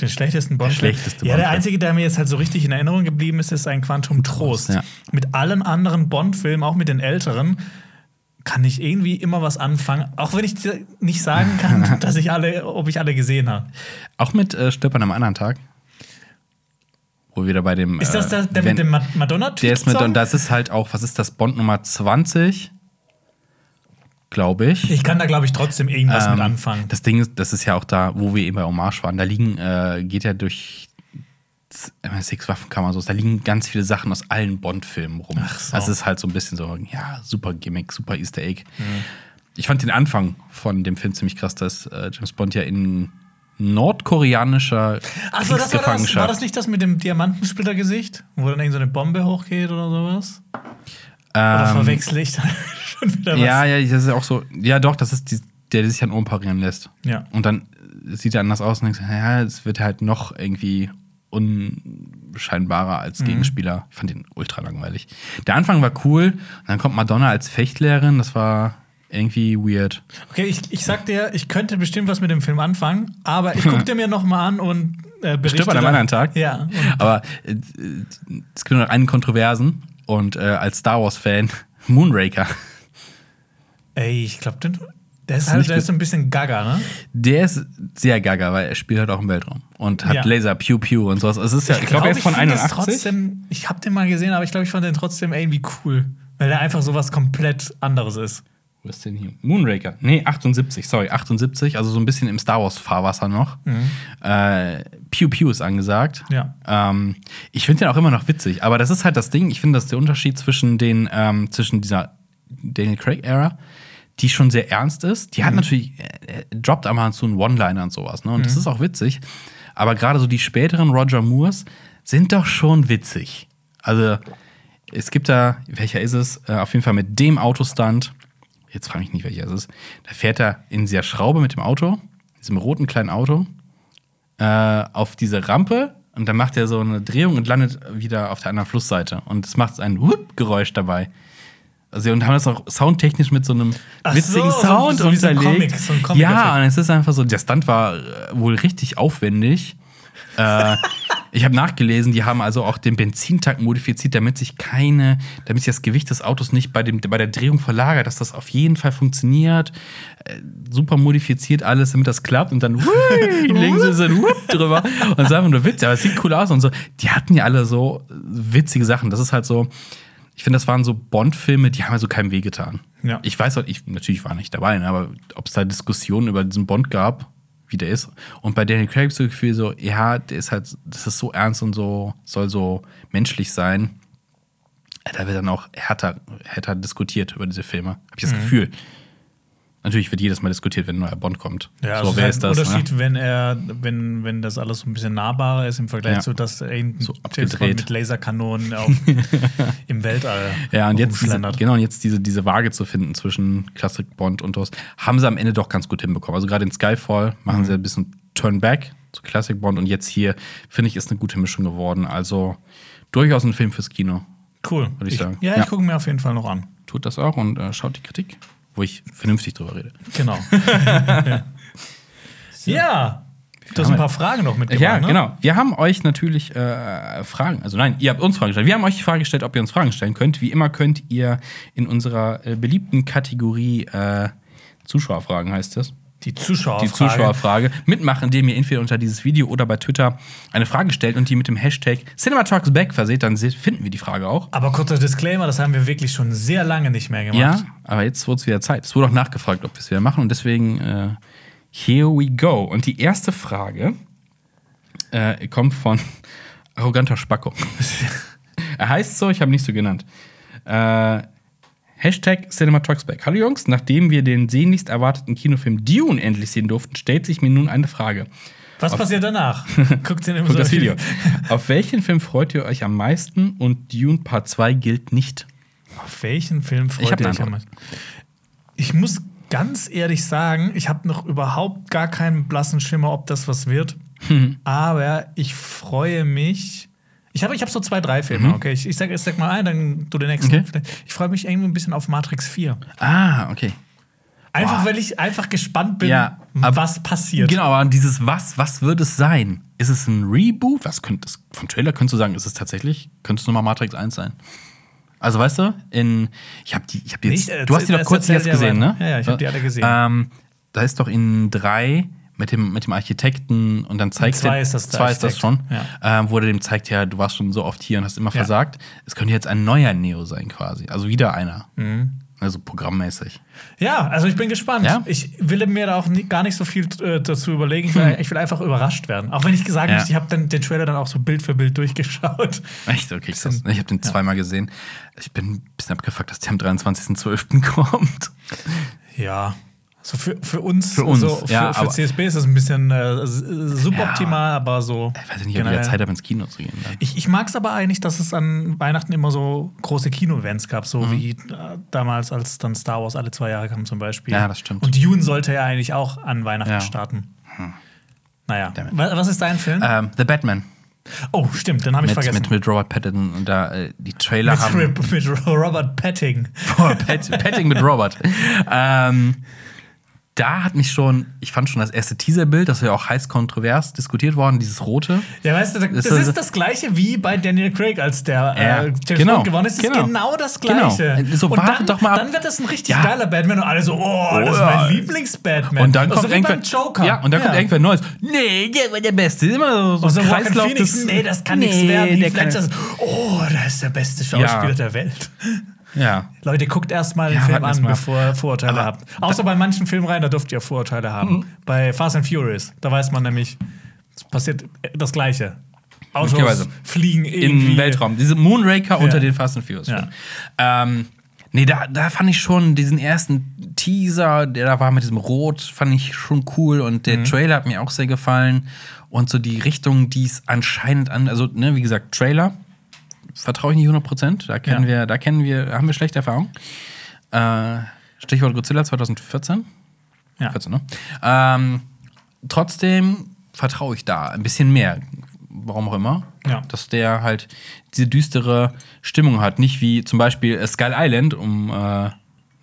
S2: Den schlechtesten Bond.
S1: schlechteste
S2: Ja, der
S1: Bond-Film.
S2: einzige, der mir jetzt halt so richtig in Erinnerung geblieben ist, ist ein Quantum Trost.
S1: ja.
S2: Mit allen anderen Bond-Filmen, auch mit den älteren, kann ich irgendwie immer was anfangen. Auch wenn ich dir nicht sagen kann, dass ich alle, ob ich alle gesehen habe.
S1: Auch mit äh, Stirb an einem anderen Tag. Wo wir wieder bei dem.
S2: Ist das
S1: äh,
S2: der, der
S1: wenn-
S2: mit dem Ma- Madonna-Typ?
S1: Der ist mit, und das ist halt auch, was ist das, Bond Nummer 20? Glaube ich.
S2: Ich kann da, glaube ich, trotzdem irgendwas mit
S1: Ähm,
S2: anfangen.
S1: Das Ding ist, das ist ja auch da, wo wir eben bei Hommage waren. Da liegen, äh, geht ja durch MSX Waffenkammer so, da liegen ganz viele Sachen aus allen Bond-Filmen rum.
S2: Ach so.
S1: Das ist halt so ein bisschen so, ja, super Gimmick, super Easter Egg.
S2: Mhm.
S1: Ich fand den Anfang von dem Film ziemlich krass, dass äh, James Bond ja in nordkoreanischer
S2: Achso, das war, das, war das nicht das mit dem Diamantensplittergesicht? Wo dann irgend so eine Bombe hochgeht oder sowas? Oder
S1: Ähm,
S2: verwechsel ich da schon wieder was?
S1: Ja, ja, das ist auch so. Ja, doch, das ist die, der, der sich an Ohren parieren lässt.
S2: Ja.
S1: Und dann sieht er anders aus und denkt, ja, es wird halt noch irgendwie unscheinbarer als Gegenspieler. Ich fand den ultra langweilig. Der Anfang war cool, dann kommt Madonna als Fechtlehrerin, das war irgendwie weird.
S2: Okay, ich, ich sag dir, ich könnte bestimmt was mit dem Film anfangen, aber ich guck dir mir noch mal an und äh, berichte
S1: Stirb an einem anderen Tag.
S2: Ja.
S1: Aber äh, es gibt nur noch einen Kontroversen und äh, als Star Wars-Fan Moonraker.
S2: ey, ich glaube, der ist halt, der ist so ein bisschen gaga, ne?
S1: Der ist sehr gaga, weil er spielt halt auch im Weltraum und hat
S2: Ja.
S1: Laser, Pew Pew und sowas. Es ist ja, ich glaube, er ist von
S2: find das
S1: 81.
S2: Trotzdem, ich habe den mal gesehen, aber ich glaube, ich fand den trotzdem irgendwie cool. Weil er einfach sowas komplett anderes ist.
S1: Wo ist denn hier? Moonraker. Nee, 78, sorry, 78, also so ein bisschen im Star Wars-Fahrwasser noch. Äh, Pew Pew ist angesagt.
S2: Ja.
S1: Ähm, ich finde den auch immer noch witzig, aber das ist halt das Ding. Ich finde, das ist der Unterschied zwischen den, ähm, zwischen dieser Daniel Craig-Ära, die schon sehr ernst ist. Die hat natürlich, äh, äh, droppt einmal so einen One-Liner und sowas, ne? Und das ist auch witzig. Aber gerade so die späteren Roger Moores sind doch schon witzig. Also, es gibt da, welcher ist es? Äh, auf jeden Fall mit dem Autostunt. Jetzt frage ich nicht, welcher es ist. Da fährt er in dieser Schraube mit dem Auto, diesem roten kleinen Auto. äh, auf diese Rampe und dann macht er so eine Drehung und landet wieder auf der anderen Flussseite. Und es macht ein Whoop-Geräusch dabei. Also, und haben das auch soundtechnisch mit so einem
S2: Ach
S1: witzigen
S2: so, so-
S1: Sound
S2: so so ein
S1: unterlegt.
S2: Comic, so ein Comic-Effekt.
S1: ja, und es ist einfach so, der Stunt war äh, wohl richtig aufwendig. äh, ich habe nachgelesen, die haben also auch den Benzintank modifiziert, damit sich keine, damit sich das Gewicht des Autos nicht bei, dem, bei der Drehung verlagert, dass das auf jeden Fall funktioniert. Äh, super modifiziert alles, damit das klappt und dann hui, legen sie so ein Whoop drüber und sagen nur Witz, aber es sieht cool aus und so. Die hatten ja alle so witzige Sachen. Das ist halt so, ich finde, das waren so Bond-Filme, die haben ja so keinem wehgetan.
S2: Ja.
S1: Ich weiß auch, ich natürlich war nicht dabei, ne, aber ob es da Diskussionen über diesen Bond gab, wie der ist. Und bei Daniel Craig habe ich so das Gefühl, so, ja, der ist halt, das ist so ernst und so, soll so menschlich sein. Da wird dann auch härter, härter diskutiert über diese Filme, habe ich das
S2: Mhm.
S1: Gefühl. Natürlich wird jedes Mal diskutiert, wenn ein neuer Bond kommt.
S2: Ja,
S1: so,
S2: also
S1: wer ist
S2: halt ein
S1: das?
S2: Unterschied,
S1: Ne?
S2: wenn er, wenn, wenn das alles so ein bisschen nahbarer ist im Vergleich
S1: Ja.
S2: zu das irgendein
S1: So
S2: James Bond
S1: abgedreht.
S2: mit Laserkanonen auf, im Weltall.
S1: Ja, und jetzt diese, genau, und jetzt diese, diese Waage zu finden zwischen Classic Bond und DOS, haben sie am Ende doch ganz gut hinbekommen. Also gerade in Skyfall machen
S2: Mhm.
S1: sie ein bisschen Turn Back zu Classic Bond und jetzt hier, finde ich, ist eine gute Mischung geworden. Also durchaus ein Film fürs Kino.
S2: Cool.
S1: Würde ich sagen.
S2: Ja,
S1: Ja.
S2: ich gucke mir auf jeden Fall noch an.
S1: Tut das auch und äh, schaut die Kritik, wo ich vernünftig drüber rede.
S2: Genau. ja. Du hast ein paar Fragen noch mitgebracht.
S1: Ja,
S2: ne?
S1: genau. Wir haben euch natürlich äh, Fragen, also nein, ihr habt uns Fragen gestellt. Wir haben euch die Frage gestellt, ob ihr uns Fragen stellen könnt. Wie immer könnt ihr in unserer äh, beliebten Kategorie äh, Zuschauerfragen heißt das.
S2: Die Zuschauerfrage.
S1: die Zuschauerfrage mitmachen, indem ihr entweder unter dieses Video oder bei Twitter eine Frage stellt und die mit dem Hashtag CinemaTalksBack verseht, dann finden wir die Frage auch.
S2: Aber kurzer Disclaimer, das haben wir wirklich schon sehr lange nicht mehr gemacht.
S1: Ja, aber jetzt wurde es wieder Zeit. Es wurde auch nachgefragt, ob wir es wieder machen und deswegen äh, here we go. Und die erste Frage äh, kommt von arroganter Spacko. er heißt so, ich habe ihn nicht so genannt. Äh, Hashtag CinemaTalksBack. Hallo Jungs, nachdem wir den sehnlichst erwarteten Kinofilm Dune endlich sehen durften, stellt sich mir nun eine Frage.
S2: Was passiert danach? Guckt den immer
S1: Guckt das Video. Auf welchen Film freut ihr euch am meisten und Dune Part 2 gilt nicht?
S2: Auf welchen Film freut ihr euch am meisten? Ich muss ganz ehrlich sagen, ich habe noch überhaupt gar keinen blassen Schimmer, ob das was wird.
S1: Mhm.
S2: Aber ich freue mich. Ich habe ich hab so zwei, drei Filme, okay? Ich, ich, sag, ich sag mal einen, dann du den nächsten.
S1: Mhm. Okay.
S2: Ich freue mich irgendwie ein bisschen auf Matrix 4.
S1: Ah, okay.
S2: Einfach,
S1: Boah.
S2: weil ich einfach gespannt bin,
S1: Ja, aber-
S2: was passiert.
S1: Genau, aber dieses Was, was wird es sein? Ist es ein Reboot? Was könnte es, vom Trailer könntest du sagen, ist es tatsächlich, könnte es nochmal Matrix 1 sein? Also, weißt du, in, ich habe die, ich habe jetzt,
S2: Nee, ich-
S1: du hast die doch kurz jetzt gesehen, ne?
S2: Ja, ja, ich hab die alle gesehen.
S1: Ähm, da ist doch in drei mit dem, mit dem Architekten und dann zeigt
S2: zwei
S1: er-
S2: ist das
S1: zwei ist das schon,
S2: Architekt,
S1: ähm, wo er dem zeigt, ja, du warst schon so oft hier und hast immer
S2: Ja.
S1: versagt. Es könnte jetzt ein neuer Neo sein, quasi. Also wieder einer.
S2: Mhm.
S1: Also programmmäßig.
S2: Ja, also ich bin gespannt.
S1: Ja?
S2: Ich will mir da auch nie, gar nicht so viel äh, dazu überlegen. Ich will, ich will einfach überrascht werden. Auch wenn ich gesagt
S1: Ja.
S2: habe, ich habe dann den Trailer dann auch so Bild für Bild durchgeschaut.
S1: Echt? Okay.
S2: Bisschen-
S1: Ich habe den zweimal gesehen. Ich bin ein bisschen abgefuckt, dass der am 23.12. kommt.
S2: Ja. So für, für uns,
S1: Für uns,
S2: so für,
S1: ja,
S2: für CSB ist das ein bisschen äh, suboptimal, aber so.
S1: Ich weiß nicht, ob ich. Zeit habe, ins Kino zu gehen. Dann.
S2: Ich, ich mag es aber eigentlich, dass es an Weihnachten immer so große Kino-Events gab,
S1: Mhm.
S2: so wie äh, damals, als dann Star Wars alle zwei Jahre kam zum Beispiel.
S1: Ja, das stimmt.
S2: Und Dune sollte ja eigentlich auch an Weihnachten
S1: Ja.
S2: starten. Naja,
S1: Damn it.
S2: Wa- was ist dein Film?
S1: Ähm, The Batman.
S2: oh, stimmt, den habe ich
S1: Mit,
S2: vergessen.
S1: mit, mit Robert Pattinson. Und da äh, die Trailer
S2: Mit,
S1: haben.
S2: Mit Robert Petting.
S1: Robert Patting mit Robert. ähm, da hat mich schon, ich fand schon das erste Teaserbild, das war ja auch heiß kontrovers diskutiert worden, dieses rote.
S2: Ja, weißt du, das
S1: Ist
S2: ist,
S1: das-
S2: das gleiche wie bei Daniel Craig, als der
S1: Ja,
S2: äh, James
S1: genau,
S2: Bond gewonnen ist.
S1: Genau.
S2: genau das
S1: Genau.
S2: Gleiche.
S1: So,
S2: und dann,
S1: doch mal ab.
S2: dann wird das ein richtig
S1: Ja.
S2: geiler Batman und alle so, oh, das ist
S1: ja.
S2: mein Lieblings-Batman.
S1: Und dann
S2: Also
S1: kommt irgendwer,
S2: Joker.
S1: Ja, und dann kommt irgendwer Neues. Nee, der war der Beste. Immer so, so ein
S2: Joaquin
S1: Kreislauf
S2: Phoenix, nee, das kann
S1: Nee,
S2: nichts werden.
S1: der kann-
S2: ist, oh, der ist der beste Schauspieler
S1: Ja.
S2: der Welt.
S1: Ja.
S2: Leute, guckt erst mal den
S1: Ja,
S2: Film an,
S1: mal
S2: bevor ihr Vorurteile
S1: Aber-
S2: habt. Außer bei manchen Filmreihen, da dürft ihr Vorurteile haben.
S1: Mhm.
S2: Bei Fast and Furious, da weiß man nämlich, es passiert das Gleiche. Autos
S1: Möglicherweise.
S2: fliegen irgendwie.
S1: Im Weltraum. Diese Moonraker unter
S2: Ja.
S1: den Fast and Furious.
S2: Ja.
S1: Ähm, nee, da, da fand ich schon diesen ersten Teaser, der da war mit diesem Rot, fand ich schon cool. Und der Trailer hat mir auch sehr gefallen. Und so die Richtung, die es anscheinend an, also, ne, wie gesagt, Trailer vertraue ich nicht 100%. Da kennen
S2: Ja.
S1: wir, da kennen wir, haben wir schlechte Erfahrungen. Äh, Stichwort Godzilla 2014.
S2: Ja.
S1: 14, ne? Ähm, trotzdem vertraue ich da ein bisschen mehr. Warum auch immer.
S2: Ja.
S1: Dass der halt diese düstere Stimmung hat. Nicht wie zum Beispiel Skull Island, um äh,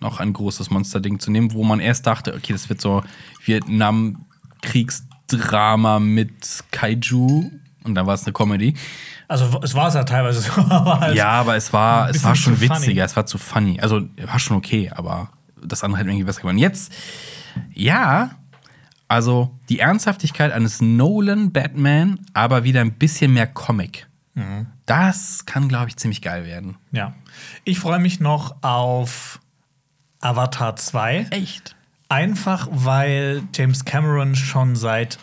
S1: noch ein großes Monsterding zu nehmen, wo man erst dachte, okay, das wird so Vietnam-Kriegsdrama mit Kaiju. Und dann war es eine Comedy.
S2: Also es war es ja teilweise so, aber
S1: Ja, aber es war, es war schon
S2: zu funny.
S1: witziger, es war zu funny. Also war schon okay, aber das andere hätte irgendwie besser gemacht. Jetzt, ja, also die Ernsthaftigkeit eines Nolan Batman, aber wieder ein bisschen mehr Comic.
S2: Mhm.
S1: Das kann, glaube ich, ziemlich geil werden.
S2: Ja. Ich freue mich noch auf Avatar 2.
S1: Echt?
S2: Einfach weil James Cameron schon seit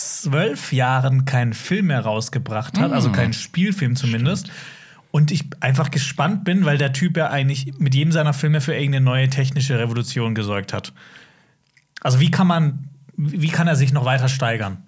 S2: zwölf Jahren keinen Film mehr rausgebracht hat, also keinen Spielfilm zumindest. Und ich einfach gespannt bin, weil der Typ ja eigentlich mit jedem seiner Filme für irgendeine neue technische Revolution gesorgt hat. Also wie kann man, wie kann er sich noch weiter steigern?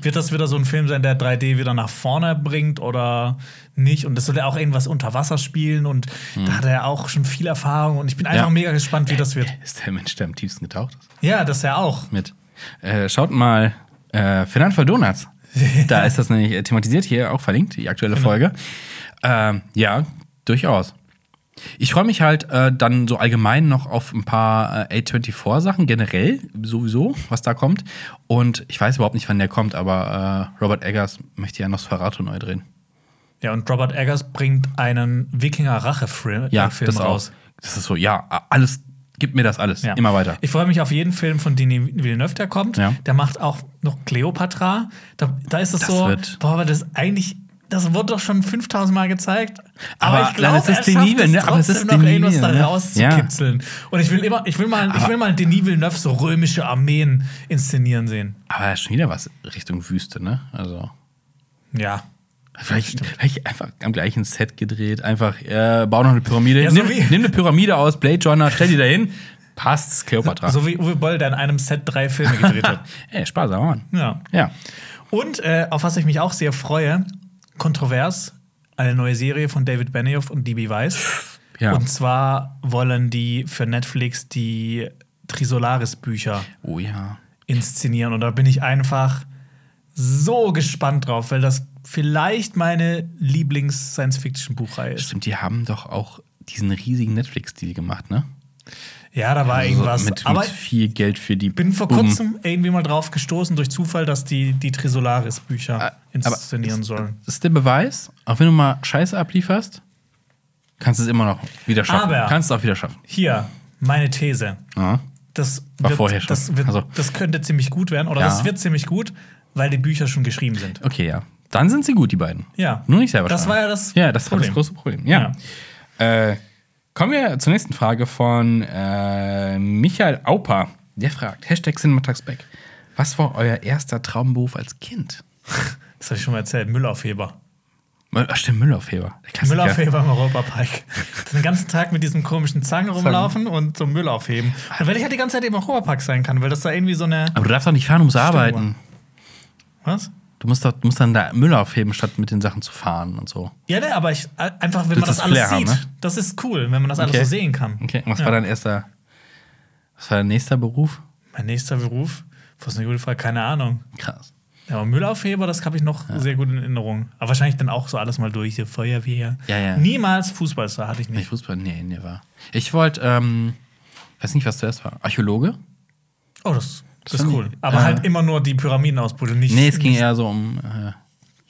S2: Wird das wieder so ein Film sein, der 3D wieder nach vorne bringt oder nicht? Und das soll ja auch irgendwas unter Wasser spielen und da hat er ja auch schon viel Erfahrung und ich bin einfach
S1: Ja.
S2: mega gespannt, wie das wird.
S1: Ist der Mensch, der am tiefsten getaucht ist?
S2: Ja, das ja auch.
S1: Mit. Äh, schaut mal, äh, Financial Donuts. Da ist das nämlich äh, thematisiert, hier auch verlinkt, die aktuelle
S2: Genau.
S1: Folge. Ähm, ja, durchaus. Ich freue mich halt äh, dann so allgemein noch auf ein paar äh, A24-Sachen, generell sowieso, was da kommt. Und ich weiß überhaupt nicht, wann der kommt, aber äh, Robert Eggers möchte ja Nosferatu neu drehen.
S2: Ja, und Robert Eggers bringt einen Wikinger-Rache-Film
S1: Ja, das
S2: raus.
S1: auch. Das ist so, ja, alles, gib mir das alles.
S2: Ja.
S1: Immer weiter.
S2: Ich freue mich auf jeden Film von Denis Villeneuve, der kommt.
S1: Ja.
S2: Der macht auch noch Cleopatra. Da, da ist es
S1: Das
S2: so,
S1: wird-
S2: boah, aber das eigentlich, das wurde doch schon 5000 Mal gezeigt. Aber,
S1: Aber
S2: ich glaube,
S1: das ist
S2: er
S1: Denis
S2: schafft es
S1: Villeneuve, aber es ist
S2: noch
S1: Denis
S2: irgendwas da
S1: Villeneuve,
S2: rauszukitzeln. Und ich will immer, ich will mal, ich will mal Denis Villeneuve so römische Armeen inszenieren sehen.
S1: Aber schon wieder was Richtung Wüste, ne? Also.
S2: Ja.
S1: Vielleicht, vielleicht einfach am gleichen Set gedreht. Einfach, äh, bau noch eine Pyramide.
S2: Ja, so
S1: nimm, nimm eine Pyramide aus Blade Runner, stell die da hin. Passt, Cleopatra.
S2: So wie Uwe Boll, der in einem Set drei Filme gedreht hat.
S1: Ey, sparsamer Mann.
S2: Ja.
S1: Ja.
S2: Und äh, auf was ich mich auch sehr freue, kontrovers, eine neue Serie von David Benioff und DB Weiss.
S1: Ja.
S2: Und zwar wollen die für Netflix die Trisolaris-Bücher
S1: Oh ja.
S2: inszenieren. Und da bin ich einfach so gespannt drauf, weil das vielleicht meine Lieblings-Science-Fiction-Buchreihe ist.
S1: Stimmt, die haben doch auch diesen riesigen Netflix-Deal gemacht, ne?
S2: Ja, da war irgendwas.
S1: mit,
S2: aber
S1: mit viel Geld für die.
S2: bin vor kurzem irgendwie mal drauf gestoßen durch Zufall, dass die die Trisolaris-Bücher
S1: Ah,
S2: inszenieren
S1: ist-
S2: sollen.
S1: Das ist der Beweis, auch wenn du mal Scheiße ablieferst, kannst du es immer noch wieder schaffen.
S2: Aber-
S1: kannst du es auch wieder schaffen.
S2: Hier, meine These.
S1: Ja.
S2: Das,
S1: War
S2: wird,
S1: vorher schon.
S2: Das, wird,
S1: Also-
S2: das könnte ziemlich gut werden, oder
S1: Ja.
S2: das wird ziemlich gut, weil die Bücher schon geschrieben sind.
S1: Okay, ja. Dann sind sie gut, die beiden.
S2: Ja.
S1: Nur nicht selber
S2: Das
S1: schreiben.
S2: war ja das
S1: Ja, das war das
S2: Problem.
S1: große Problem. Ja. Äh, kommen wir zur nächsten Frage von äh, Michael Auper. Der fragt, Hashtag Cinematagsback. Was war euer erster Traumberuf als Kind?
S2: Das habe ich schon mal erzählt. Müllaufheber.
S1: Ach, stimmt, Müllaufheber.
S2: Müllaufheber im Europapark. Den ganzen Tag mit diesem komischen Zangen rumlaufen und so Müll aufheben. Und weil ich halt die ganze Zeit im Europapark sein kann, weil das da irgendwie so eine.
S1: Aber du darfst doch nicht fahren, um zu arbeiten.
S2: Was?
S1: Du musst, doch, du musst dann da Müll aufheben, statt mit den Sachen zu fahren und so.
S2: Ja, ne, aber ich, äh, einfach, wenn
S1: Du
S2: man das
S1: willst
S2: alles
S1: das Flair
S2: sieht.
S1: haben, ne?
S2: Das ist cool, wenn man das alles
S1: Okay.
S2: so sehen kann.
S1: Okay, und was
S2: Ja.
S1: war dein erster. Was war dein nächster Beruf?
S2: Mein nächster Beruf? Das ist eine gute Frage, keine Ahnung.
S1: Krass.
S2: Ja, aber Müllaufheber, das habe ich noch sehr gut in Erinnerung. Aber wahrscheinlich dann auch so alles mal durch, hier Feuerwehr.
S1: Ja, ja.
S2: Niemals Fußballstar hatte ich
S1: Nicht
S2: nicht.
S1: Fußball? Nee, nee, war. Ich wollte, ähm, weiß nicht, was zuerst war. Archäologe?
S2: Oh, das, das ist cool.
S1: ich-
S2: Aber
S1: äh,
S2: halt immer nur die Pyramiden ausbuddeln, nicht.
S1: Nee, es ging eher so um. Äh,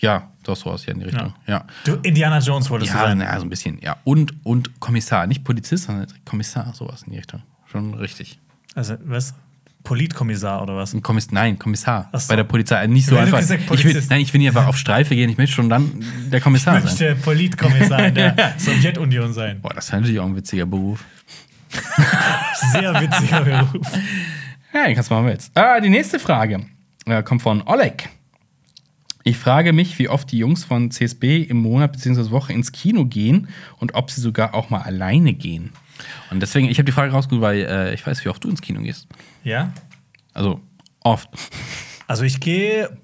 S1: ja, doch sowas ja in die Richtung. Ja.
S2: Du, Indiana Jones wolltest du
S1: Ja,
S2: sein.
S1: na, so ein bisschen, ja. Und, und Kommissar. Nicht Polizist, sondern Kommissar, sowas in die Richtung. Schon richtig.
S2: Also, was? Politkommissar oder was?
S1: Kommiss nein, Kommissar.
S2: So.
S1: Bei der Polizei. Nicht so
S2: du
S1: einfach. Ich will, nein, ich will nicht einfach auf Streife gehen, ich möchte schon dann der Kommissar
S2: Ich
S1: sein.
S2: möchte Politkommissar in der Sowjetunion sein.
S1: Boah, das wäre natürlich auch ein witziger Beruf.
S2: Sehr witziger Beruf.
S1: Ja, kannst du machen, willst. Ah, die nächste Frage äh, kommt von Oleg. Ich frage mich, wie oft die Jungs von CSB im Monat bzw. Woche ins Kino gehen und ob sie sogar auch mal alleine gehen. Und deswegen, ich habe die Frage rausgesucht, weil äh, ich weiß, wie oft du ins Kino gehst.
S2: Ja?
S1: Also oft.
S2: Also, ich gehe,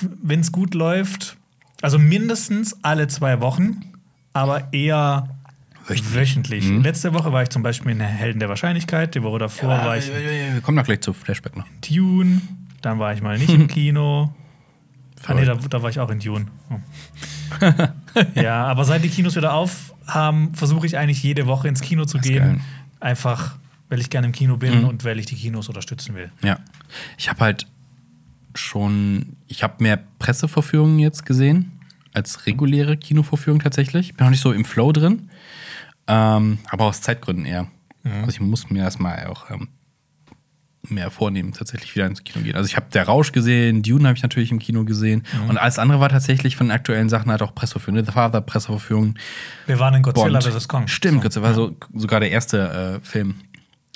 S2: wenn es gut läuft, also mindestens alle zwei Wochen, aber eher wöchentlich.
S1: Mhm.
S2: Letzte Woche war ich zum Beispiel in Helden der Wahrscheinlichkeit, die Woche davor war ich in
S1: wir kommen noch gleich zu Flashback noch.
S2: Dune. Dann war ich mal nicht im Kino. Ah, nee, da, da war ich auch in Dune. Oh. ja, aber seit die Kinos wieder auf haben, versuche ich eigentlich jede Woche ins Kino zu
S1: Das
S2: gehen.
S1: geil.
S2: Einfach, weil ich gerne im Kino bin
S1: Mhm.
S2: und weil ich die Kinos unterstützen will.
S1: Ja. Ich habe halt schon, ich habe mehr Pressevorführungen jetzt gesehen als reguläre Kinovorführungen tatsächlich. Ich bin noch nicht so im Flow drin, ähm, aber aus Zeitgründen eher. Also ich muss mir erstmal auch ähm, mehr vornehmen, tatsächlich wieder ins Kino gehen. Also ich habe Der Rausch gesehen, Dune habe ich natürlich im Kino gesehen und alles andere war tatsächlich von aktuellen Sachen halt auch Pressevorführungen. The Father, Pressevorführungen.
S2: Wir waren in Godzilla vs. Kong.
S1: Stimmt,
S2: So.
S1: Godzilla war so, sogar der erste äh, Film.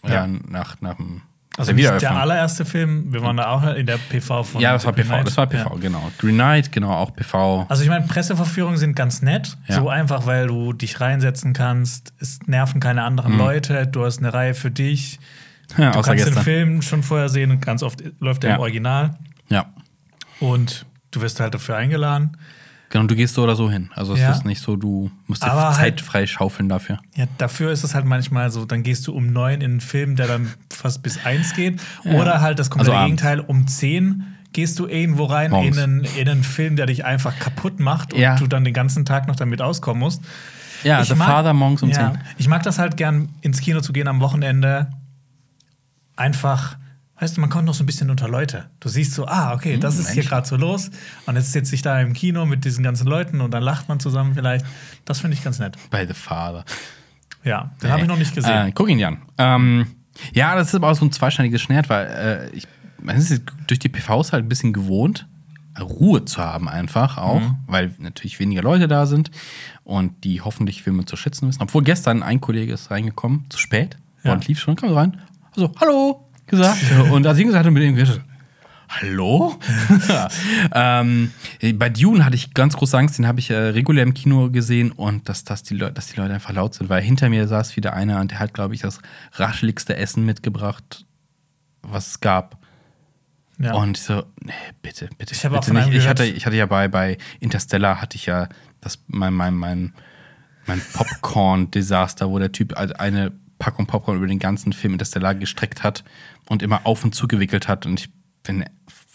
S1: Ja.
S2: Ja.
S1: nach, nach dem
S2: Also
S1: der
S2: nicht der
S1: Wiedereröffnung.
S2: allererste Film, wir waren da auch in der PV von
S1: Ja, das war PV, das war PV,
S2: Ja.
S1: genau. Green Knight, genau, auch PV.
S2: Also ich meine, Presseverführungen sind ganz nett,
S1: Ja.
S2: so einfach, weil du dich reinsetzen kannst, es nerven keine anderen Leute, du hast eine Reihe für dich,
S1: ja,
S2: du kannst den
S1: gestern.
S2: Film schon vorher sehen und ganz oft läuft er im Original
S1: Ja,
S2: und du wirst halt dafür eingeladen.
S1: Genau, du gehst so oder so hin. Also es
S2: Ja.
S1: ist nicht so, du musst dir
S2: Aber
S1: Zeit
S2: halt-
S1: freischaufeln dafür.
S2: Ja, dafür ist es halt manchmal so, dann gehst du um neun in einen Film, der dann fast bis eins geht. Oder halt das komplette
S1: Also.
S2: Gegenteil, um zehn gehst du irgendwo rein
S1: Morgens.
S2: in einen, in einen Film, der dich einfach kaputt macht und
S1: Ja.
S2: du dann den ganzen Tag noch damit auskommen musst.
S1: Ja,
S2: Ich
S1: The
S2: mag-
S1: Father morgens um
S2: ja,
S1: 10.
S2: Ich mag das halt gern, ins Kino zu gehen am Wochenende. Einfach, weißt du, man kommt noch so ein bisschen unter Leute. Du siehst so, ah, okay,
S1: Hm,
S2: das ist hier gerade so los. Und jetzt sitze ich da im Kino mit diesen ganzen Leuten und dann lacht man zusammen vielleicht. Das finde ich ganz nett.
S1: Bei The Father.
S2: Ja, den habe ich noch nicht gesehen.
S1: Äh, guck ihn dir an. Ähm, ja, das ist aber auch so ein zweischneidiges Schwert, weil äh, ich, man ist durch die PVs halt ein bisschen gewohnt, Ruhe zu haben einfach auch,
S2: Mhm.
S1: weil natürlich weniger Leute da sind und die hoffentlich Filme zu schätzen wissen. Obwohl gestern ein Kollege ist reingekommen, zu spät,
S2: Ja.
S1: und lief schon, kam rein, also hallo gesagt und als ich gesagt hatte, mit ihm geredet, Hallo? ähm, bei Dune hatte ich ganz große Angst, den habe ich äh, regulär im Kino gesehen und dass, dass, die Leute, dass die Leute einfach laut sind, weil hinter mir saß wieder einer und der hat, glaube ich, das rascheligste Essen mitgebracht, was es gab.
S2: ja.
S1: Und ich so, nee, bitte, bitte.
S2: Ich habe
S1: bitte
S2: einem
S1: Ich hatte, ich hatte ja bei, bei Interstellar hatte ich ja das, mein, mein, mein, mein Popcorn-Desaster, wo der Typ eine Packung Popcorn über den ganzen Film Interstellar gestreckt hat und immer auf und zugewickelt hat und ich bin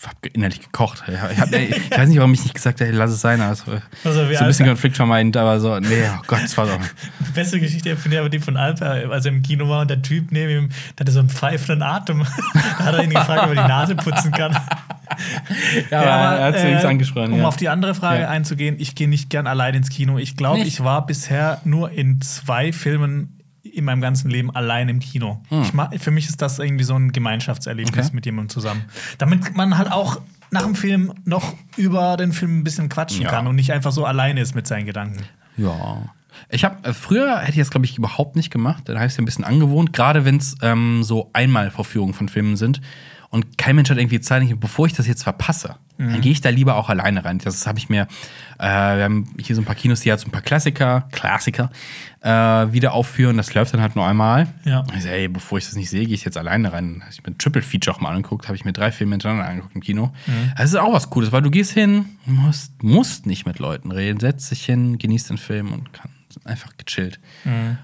S1: hab innerlich gekocht. Ich, hab, ich weiß nicht, warum ich nicht gesagt habe, lass es sein. Also,
S2: Also,
S1: so ein bisschen
S2: alt-
S1: konfliktvermeidend, aber so, nee, oh Gott, das war so.
S2: Die beste Geschichte finde ich aber die von Alper, als er im Kino war und der Typ neben ihm, der hatte so einen pfeifenden Atem. da hat er ihn gefragt, ob er die Nase putzen kann.
S1: Ja, aber er hat es wenigstens angesprochen.
S2: Um
S1: ja.
S2: auf die andere Frage
S1: Ja.
S2: einzugehen, ich gehe nicht gern allein ins Kino. Ich glaube, ich war bisher nur in zwei Filmen in meinem ganzen Leben allein im Kino. Ich mag, für mich ist das irgendwie so ein Gemeinschaftserlebnis
S1: Hm. Okay.
S2: mit jemandem zusammen. Damit man halt auch nach dem Film noch über den Film ein bisschen quatschen
S1: Ja.
S2: kann und nicht einfach so alleine ist mit seinen Gedanken.
S1: Ja. Ich habe äh, früher hätte ich das glaube ich überhaupt nicht gemacht. Dann habe ich es ein bisschen angewohnt, gerade wenn es ähm, so Einmalvorführungen von Filmen sind und kein Mensch hat irgendwie Zeit. Bevor ich das jetzt verpasse, dann gehe ich da lieber auch alleine rein. Das habe ich mir. Äh, wir haben hier so ein paar Kinos, die halt so ein paar Klassiker, Klassiker äh, wieder aufführen. Das läuft dann halt nur einmal.
S2: Ja.
S1: Ich so, ey, bevor ich das nicht sehe, gehe ich jetzt alleine rein. Hab Ich mir ein Triple Feature auch mal angeguckt, habe ich mir drei Filme hintereinander angeguckt im Kino. Das ist auch was Cooles, weil du gehst hin, musst, musst nicht mit Leuten reden, setzt dich hin, genießt den Film und kann einfach gechillt.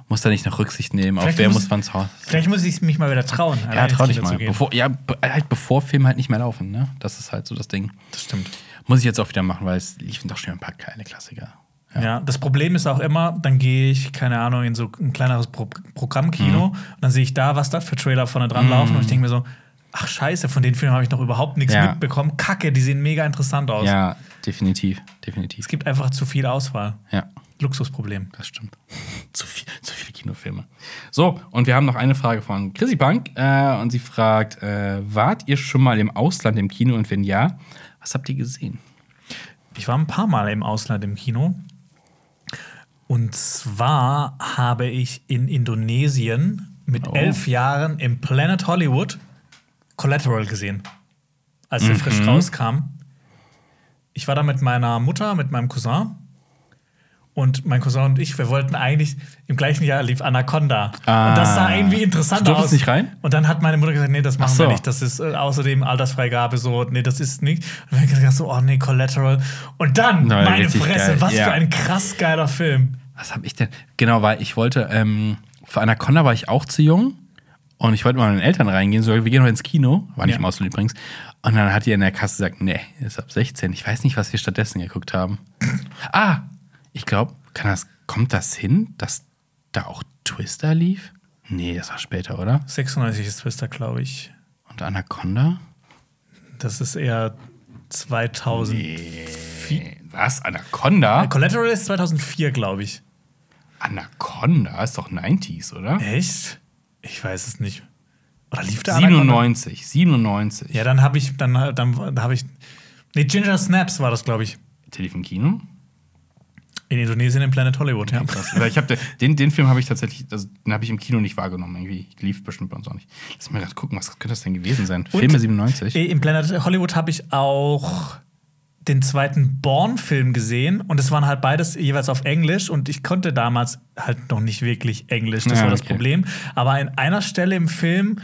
S1: Musst da nicht noch Rücksicht nehmen, auf
S2: Vielleicht
S1: wer
S2: muss-
S1: muss zu Hause.
S2: Vielleicht muss ich mich mal wieder trauen.
S1: Ja, trau dich mal. Bevor, ja, halt bevor Filme halt nicht mehr laufen, ne? Das ist halt so das Ding.
S2: Das stimmt.
S1: Muss ich jetzt auch wieder machen, weil es liefen doch schon ein paar geile Klassiker.
S2: Ja. das Problem ist auch immer, dann gehe ich, keine Ahnung, in so ein kleineres Pro Programmkino
S1: Mhm.
S2: und dann sehe ich da, was da für Trailer vorne dran laufen und ich denke mir so, ach scheiße, von den Filmen habe ich noch überhaupt nichts
S1: Ja.
S2: mitbekommen. Kacke, die sehen mega interessant aus.
S1: Ja, definitiv, definitiv.
S2: Es gibt einfach zu viel Auswahl.
S1: Ja.
S2: Luxusproblem.
S1: Das stimmt. zu, viel, zu viele Kinofilme. So, und wir haben noch eine Frage von Chrissy Bank. Äh, und sie fragt: äh, Wart ihr schon mal im Ausland im Kino? Und wenn ja, was habt ihr gesehen?
S2: Ich war ein paar Mal im Ausland im Kino. Und zwar habe ich in Indonesien mit
S1: Oh.
S2: elf Jahren im Planet Hollywood Collateral gesehen, als
S1: Mhm.
S2: er frisch rauskam. Ich war da mit meiner Mutter, mit meinem Cousin. Und mein Cousin und ich, wir wollten eigentlich, im gleichen Jahr lief Anaconda. Und das sah
S1: Ah.
S2: irgendwie interessant
S1: Du
S2: aus.
S1: nicht rein?
S2: Und dann hat meine Mutter gesagt, nee, das machen
S1: Ach so.
S2: wir nicht. Das ist äh, außerdem Altersfreigabe so, nee, das ist nicht. Und wir haben gedacht so, oh nee, Collateral. Und dann,
S1: Na,
S2: meine Fresse,
S1: geil.
S2: was
S1: Ja.
S2: für ein krass geiler Film.
S1: Was hab ich denn? Genau, weil ich wollte, ähm, für Anaconda war ich auch zu jung. Und ich wollte mal mit meinen Eltern reingehen, so, wir gehen heute ins Kino. War nicht
S2: Ja.
S1: im Ausland übrigens. Und dann hat die in der Kasse gesagt, nee, ist ab 16. Ich weiß nicht, was wir stattdessen geguckt haben. ah, ich glaube, kann das, kommt das hin, dass da auch Twister lief? Nee, das war später, oder?
S2: 96 ist Twister, glaube ich.
S1: Und Anaconda?
S2: Das ist eher 2000.
S1: Was? Anaconda?
S2: Collateral ist 2004, glaube ich.
S1: Anaconda ist doch 90s, oder?
S2: Echt? Ich weiß es nicht. Oder lief da Anaconda?
S1: 97, 97.
S2: Ja, dann habe ich, dann, dann da habe ich. Nee, Ginger Snaps war das, glaube ich.
S1: Der lief im Kino?
S2: In Indonesien im Planet Hollywood, ja.
S1: Weil ich hab, den, den Film habe ich tatsächlich, also, den habe ich im Kino nicht wahrgenommen. Irgendwie lief bestimmt bei uns auch nicht. Lass mal gerade gucken, was könnte das denn gewesen sein?
S2: Und-
S1: Filme 97.
S2: Äh, Im Planet Hollywood habe ich auch den zweiten Born-Film gesehen und es waren halt beides jeweils auf Englisch und ich konnte damals halt noch nicht wirklich Englisch, das
S1: Ja,
S2: war das
S1: okay.
S2: Problem. Aber in einer Stelle im Film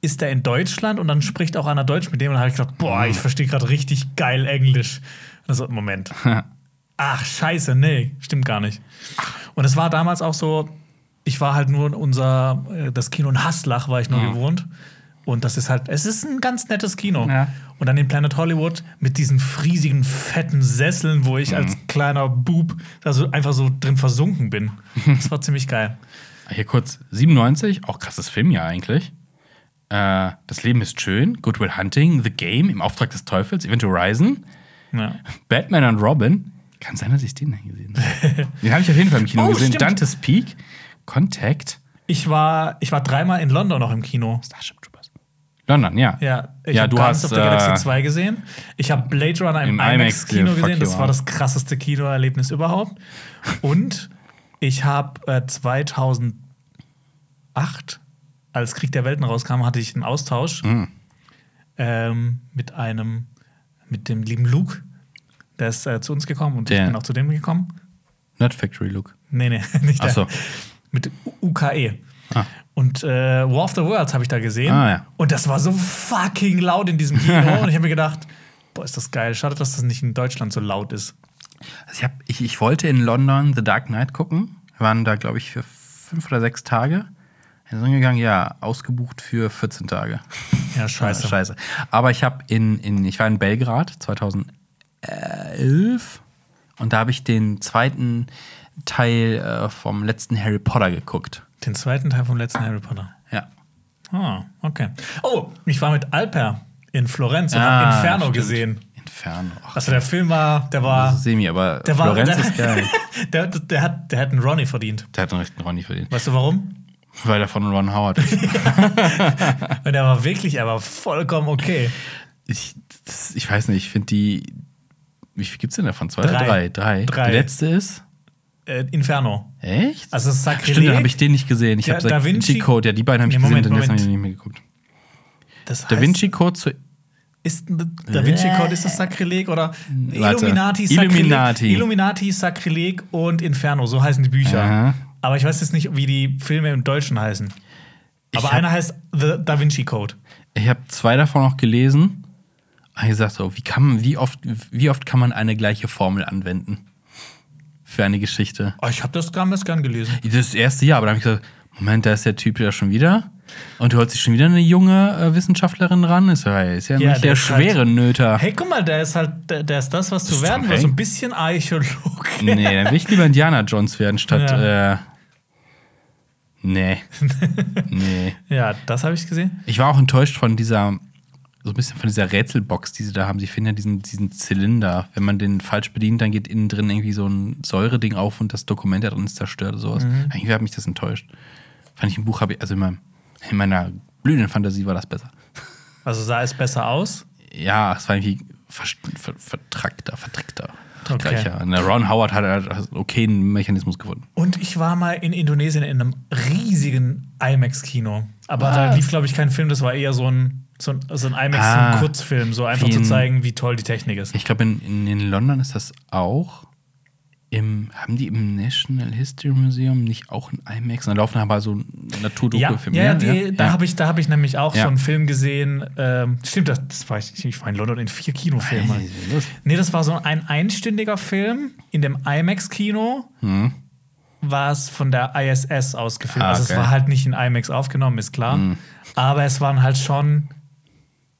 S2: ist er in Deutschland und dann spricht auch einer Deutsch mit dem und dann habe ich gedacht, boah, ich verstehe gerade richtig geil Englisch. Also, Moment. Ach, scheiße, nee, stimmt gar nicht. Und es war damals auch so, ich war halt nur in unser, äh, das Kino in Haslach war ich nur gewohnt. Und das ist halt, es ist ein ganz nettes Kino.
S1: Ja.
S2: Und dann in Planet Hollywood mit diesen friesigen, fetten Sesseln, wo ich als kleiner Bub da so einfach so drin versunken bin. Das war ziemlich geil.
S1: Hier kurz, 97, auch krasses Filmjahr eigentlich. Äh, das Leben ist schön, Good Will Hunting, The Game, Im Auftrag des Teufels, Event Horizon,
S2: Ja.
S1: Batman und Robin. Kann sein, dass ich den nicht gesehen habe. den habe ich auf jeden Fall im Kino
S2: Oh,
S1: gesehen.
S2: stimmt.
S1: Dante's Peak, Contact,
S2: Ich war, ich war dreimal in London noch im Kino.
S1: Starship Troopers. London, ja.
S2: Ja, ich
S1: Ja,
S2: habe
S1: du
S2: Guardians
S1: hast,
S2: of the Galaxy
S1: äh,
S2: 2 gesehen. Ich habe Blade Runner im,
S1: im IMAX
S2: IMAX-Kino
S1: fuck
S2: gesehen. Das war das krasseste Kinoerlebnis überhaupt. Und ich habe äh, 2008, als Krieg der Welten rauskam, hatte ich einen Austausch
S1: Mhm.
S2: ähm, mit einem, mit dem lieben Luke. Der ist äh, zu uns gekommen und
S1: Der-
S2: ich bin auch zu dem gekommen.
S1: Nerd Factory Look.
S2: Nee, nee, nicht
S1: Ach
S2: der.
S1: so.
S2: Mit UKE.
S1: Ah.
S2: Und äh, War of the Worlds habe ich da gesehen.
S1: Ah, ja.
S2: Und das war so fucking laut in diesem Kino. und ich habe mir gedacht, boah, ist das geil. Schade, dass das nicht in Deutschland so laut ist.
S1: Also ich, hab, ich, ich wollte in London The Dark Knight gucken. Wir waren da, glaube ich, für fünf oder sechs Tage. Wir sind gegangen, ja, ausgebucht für 14 Tage.
S2: Ja, scheiße.
S1: Scheiße. Aber ich habe in, in, ich war in Belgrad 2011 und da habe ich den zweiten Teil äh, vom letzten Harry Potter geguckt.
S2: Den zweiten Teil vom letzten Harry Potter.
S1: Ja.
S2: Ah, okay. Oh, ich war mit Alper in Florenz und
S1: Ah,
S2: habe Inferno
S1: stimmt.
S2: gesehen.
S1: Inferno. Ach,
S2: Also der Film war, der war,
S1: Semi, aber
S2: der war,
S1: Florenz
S2: der,
S1: ist geil.
S2: der, der, hat, der hat einen Ronny verdient.
S1: Der hat einen rechten Ronny verdient.
S2: Weißt du warum?
S1: Weil er von Ron Howard ist.
S2: Weil der war wirklich, er war vollkommen okay.
S1: ich, das, ich weiß nicht, ich finde die. Wie viel gibt's denn davon? Zwei
S2: Drei.
S1: oder drei? Drei.
S2: Drei.
S1: Die letzte ist.
S2: Äh, Inferno.
S1: Echt?
S2: Also das Sakrileg.
S1: Stimmt, dann habe ich den nicht gesehen. Ich habe
S2: Da
S1: Da
S2: Vinci-
S1: Code, ja, die beiden habe ich
S2: Nee, Moment,
S1: gesehen, den letzten habe ich
S2: Moment.
S1: nicht mehr geguckt.
S2: Das
S1: Da
S2: heißt-
S1: Vinci Code zu.
S2: Ist Da Vinci Code ist das Sakrileg oder
S1: Warte.
S2: Illuminati,
S1: Illuminati.
S2: Sakrileg, Illuminati, Sakrileg und Inferno, so heißen die Bücher.
S1: Aha.
S2: Aber ich weiß jetzt nicht, wie die Filme im Deutschen heißen. Aber
S1: hab-
S2: einer heißt The Da Vinci Code.
S1: Ich habe zwei davon noch gelesen. Und ich gesagt so, wie, kann wie, oft, wie oft kann man eine gleiche Formel anwenden? Für eine Geschichte.
S2: Oh, ich habe das damals gern gelesen.
S1: Das erste Jahr, aber dann habe ich gesagt, Moment, da ist der Typ ja schon wieder. Und du holst dich schon wieder eine junge äh, Wissenschaftlerin ran. Ist ja, ist ja,
S2: Ja,
S1: nicht
S2: der
S1: der
S2: halt-
S1: schwere Nöter.
S2: Hey, guck mal, der ist halt, der, der ist das, was du
S1: ist
S2: werden willst. So ein bisschen Archäolog.
S1: Nee, dann will ich lieber Indiana Jones werden, statt.
S2: Ja.
S1: Äh, nee. nee.
S2: Ja, das habe ich gesehen.
S1: Ich war auch enttäuscht von dieser, so ein bisschen von dieser Rätselbox, die sie da haben. Sie finden ja diesen, diesen Zylinder. Wenn man den falsch bedient, dann geht innen drin irgendwie so ein Säureding auf und das Dokument da drin ist zerstört oder sowas.
S2: Mhm.
S1: Irgendwie hat mich das enttäuscht. Fand ich im Buch, habe ich, also in, meinem, in meiner blühenden Fantasie war das besser.
S2: Also sah es besser aus.
S1: Ja, es war irgendwie ver, ver, vertrackter, vertrickter.
S2: Okay.
S1: Der Ron Howard hat einen okayen Mechanismus gefunden.
S2: Und ich war mal in Indonesien in einem riesigen IMAX-Kino. Aber da
S1: Was?
S2: lief, glaube ich, kein Film, das war eher so ein, so ein, so ein IMAX, so
S1: Ah.
S2: ein Kurzfilm, so einfach zu zeigen, wie toll die Technik ist.
S1: Ich glaube, in, in, in London ist das auch. Im, haben die im National History Museum nicht auch ein IMAX? Da laufen aber so
S2: Ja,
S1: Naturdoku-Filme.
S2: ja, die, da
S1: ja.
S2: habe ich, da hab ich nämlich auch
S1: Ja.
S2: so einen Film gesehen. Ähm, stimmt, das, das war ich, ich war in London in vier Kinofilmen. Nee, das war so ein einstündiger Film in dem IMAX-Kino.
S1: Hm.
S2: war es von der ISS ausgefilmt.
S1: Ah,
S2: Also es
S1: okay.
S2: war halt nicht in IMAX aufgenommen, ist klar. Aber es waren halt schon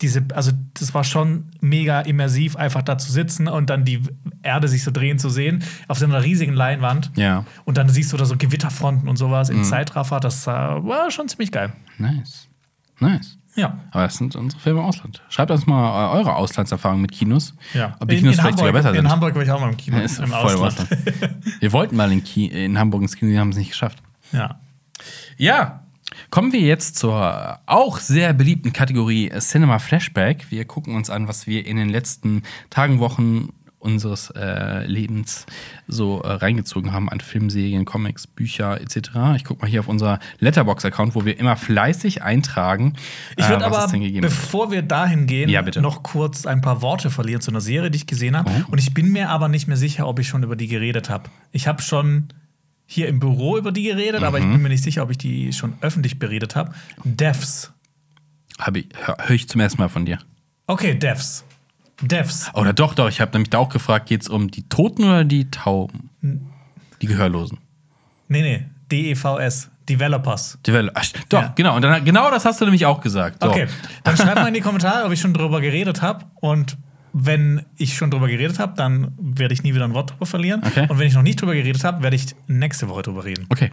S2: diese, also das war schon mega immersiv, einfach da zu sitzen und dann die Erde sich so drehen zu sehen auf so einer riesigen Leinwand.
S1: Ja.
S2: Und dann siehst du da so Gewitterfronten und sowas im Zeitraffer. Das äh, war schon ziemlich geil.
S1: Nice. Nice.
S2: Ja.
S1: Aber das sind unsere Filme im Ausland. Schreibt uns mal eure Auslandserfahrungen mit Kinos.
S2: ja.
S1: Ob die Kinos vielleicht sogar besser
S2: in
S1: sind.
S2: Hamburg war ich auch mal im Kino.
S1: Ja,
S2: im
S1: im
S2: Ausland.
S1: Wir wollten mal in, Ki in Hamburg ins Kino, die haben es nicht geschafft.
S2: ja.
S1: Ja, kommen wir jetzt zur auch sehr beliebten Kategorie äh, Cinema Flashback. Wir gucken uns an, was wir in den letzten Tagen, Wochen unseres äh, Lebens so äh, reingezogen haben an Filmserien, Comics, Bücher etc. Ich gucke mal hier auf unser Letterbox-Account, wo wir immer fleißig eintragen,
S2: Ich
S1: äh,
S2: würde
S1: was
S2: aber, bevor wir dahin gehen,
S1: Ja, bitte.
S2: noch kurz ein paar Worte verlieren zu einer Serie, die ich gesehen habe.
S1: Oh.
S2: Und ich bin mir aber nicht mehr sicher, ob ich schon über die geredet habe. Ich habe schon hier im Büro über die geredet, aber ich
S1: Mhm.
S2: bin mir nicht sicher, ob ich die schon öffentlich beredet habe. Devs.
S1: Hab ich, hör, hör ich zum ersten Mal von dir.
S2: Okay, Devs. Devs.
S1: Oder doch, doch, ich habe nämlich da auch gefragt, geht es um die Toten oder die Tauben? Die Gehörlosen.
S2: Nee, nee, DEVS. Developers.
S1: Develop Ach, doch,
S2: Ja.
S1: genau. Und dann, genau das hast du nämlich auch gesagt. So.
S2: Okay, dann schreibt mal in die Kommentare, ob ich schon drüber geredet habe. Und wenn ich schon drüber geredet habe, dann werde ich nie wieder ein Wort drüber verlieren.
S1: Okay.
S2: Und wenn ich noch nicht drüber geredet habe, werde ich nächste Woche drüber reden.
S1: Okay.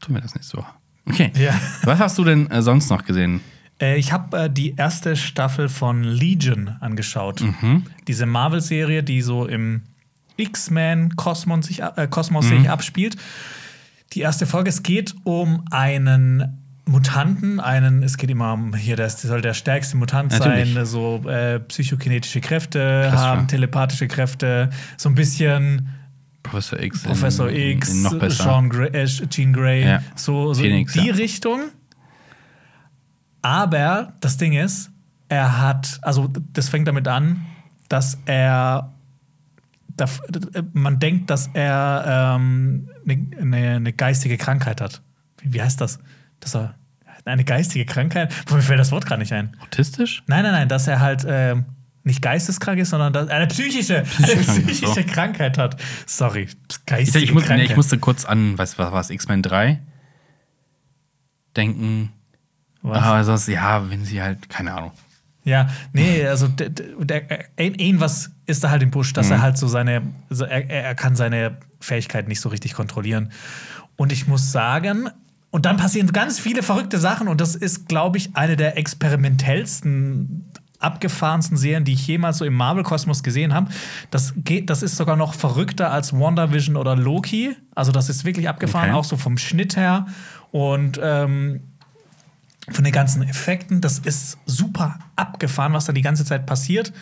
S1: Tun wir das nächste Woche. Okay.
S2: Ja.
S1: Was hast du denn äh, sonst noch gesehen?
S2: Äh, ich habe äh, die erste Staffel von Legion angeschaut.
S1: Mhm.
S2: Diese Marvel-Serie, die so im X-Men-Kosmos sich, äh, Kosmos
S1: Mhm.
S2: sich abspielt. Die erste Folge, es geht um einen Mutanten, einen, es geht immer um, hier, der soll der stärkste Mutant
S1: Natürlich.
S2: sein, so äh, psychokinetische Kräfte
S1: Krass,
S2: haben, telepathische Kräfte, so ein bisschen
S1: Professor X.
S2: Professor
S1: in,
S2: X,
S1: In noch besser.
S2: Sean Grey, äh, Jean Grey,
S1: Ja.
S2: so, so
S1: Phoenix,
S2: in die
S1: ja.
S2: Richtung. Aber das Ding ist, er hat, also das fängt damit an, dass er, da, man denkt, dass er ähm, eine, eine geistige Krankheit hat. Wie heißt das? Dass er eine geistige Krankheit? Mir fällt das Wort gerade nicht ein.
S1: Autistisch?
S2: Nein, nein, nein, dass er halt ähm, nicht geisteskrank ist, sondern dass, eine psychische, eine psychische
S1: so.
S2: Krankheit hat. Sorry,
S1: Ich,
S2: geistige
S1: ich, muss, nee,
S2: Krankheit.
S1: ich musste kurz an, was was war es, X-Men 3 denken.
S2: Was?
S1: Aber sonst, ja, wenn sie halt, keine Ahnung.
S2: Ja, nee, also der, der, ein- irgendwas ist da halt im Busch, dass er halt so seine, so er, er er kann seine Fähigkeiten nicht so richtig kontrollieren. Und ich muss sagen, und dann passieren ganz viele verrückte Sachen und das ist, glaube ich, eine der experimentellsten, abgefahrensten Serien, die ich jemals so im Marvel-Kosmos gesehen habe. Das, geht, das ist sogar noch verrückter als WandaVision oder Loki. Also das ist wirklich abgefahren,
S1: Okay.
S2: auch so vom Schnitt her. Und ähm, von den ganzen Effekten. Das ist super abgefahren, was da die ganze Zeit passiert.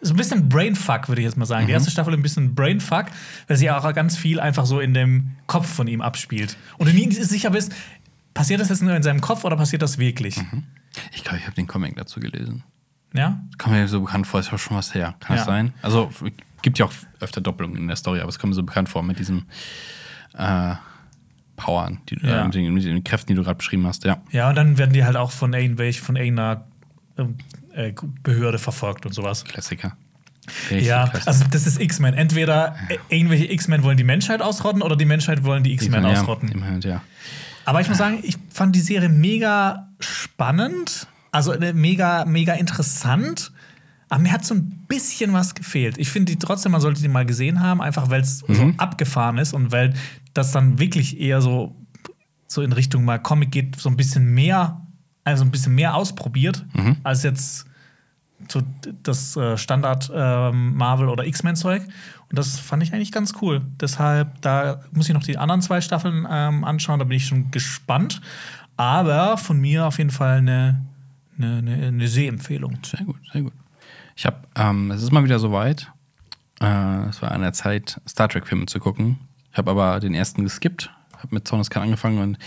S2: So ein bisschen Brainfuck, würde ich jetzt mal sagen. Die erste Staffel ein bisschen Brainfuck, weil sie auch ganz viel einfach so in dem Kopf von ihm abspielt. Und du nie sicher bist, passiert das jetzt nur in seinem Kopf oder passiert das wirklich?
S1: Ich glaube, ich habe den Comic dazu gelesen.
S2: Ja?
S1: Kommt mir so bekannt vor, ist auch schon was her. Kann das
S2: Ja.
S1: sein? Also, gibt ja auch öfter Doppelungen in der Story, aber es kommt mir so bekannt vor mit diesen äh, Powern, die,
S2: Ja.
S1: äh, mit, den, mit den Kräften, die du gerade beschrieben hast. Ja.
S2: Ja, und dann werden die halt auch von irgendwelch, von irgendeiner ähm, äh, Behörde verfolgt und sowas.
S1: Klassiker. Richtig
S2: Ja,
S1: klassisch.
S2: also das ist X-Men. Entweder äh, irgendwelche X-Men wollen die Menschheit ausrotten oder die Menschheit wollen die X-Men
S1: ja,
S2: ausrotten.
S1: Immerhin, ja.
S2: Aber ich muss sagen, ich fand die Serie mega spannend, also äh, mega, mega interessant. Aber mir hat so ein bisschen was gefehlt. Ich finde die trotzdem, man sollte die mal gesehen haben, einfach weil es so abgefahren ist und weil das dann wirklich eher so, so in Richtung mal Comic geht, so ein bisschen mehr, also ein bisschen mehr ausprobiert, als jetzt so das äh, Standard ähm, Marvel oder X-Men-Zeug. Und das fand ich eigentlich ganz cool. Deshalb, da muss ich noch die anderen zwei Staffeln ähm, anschauen, da bin ich schon gespannt. Aber von mir auf jeden Fall eine, eine, eine, eine Sehempfehlung.
S1: Sehr gut, sehr gut. Ich habe, ähm, es ist mal wieder soweit. Äh, es war an der Zeit, Star Trek-Filme zu gucken. Ich habe aber den ersten geskippt, habe mit Zorneskan angefangen und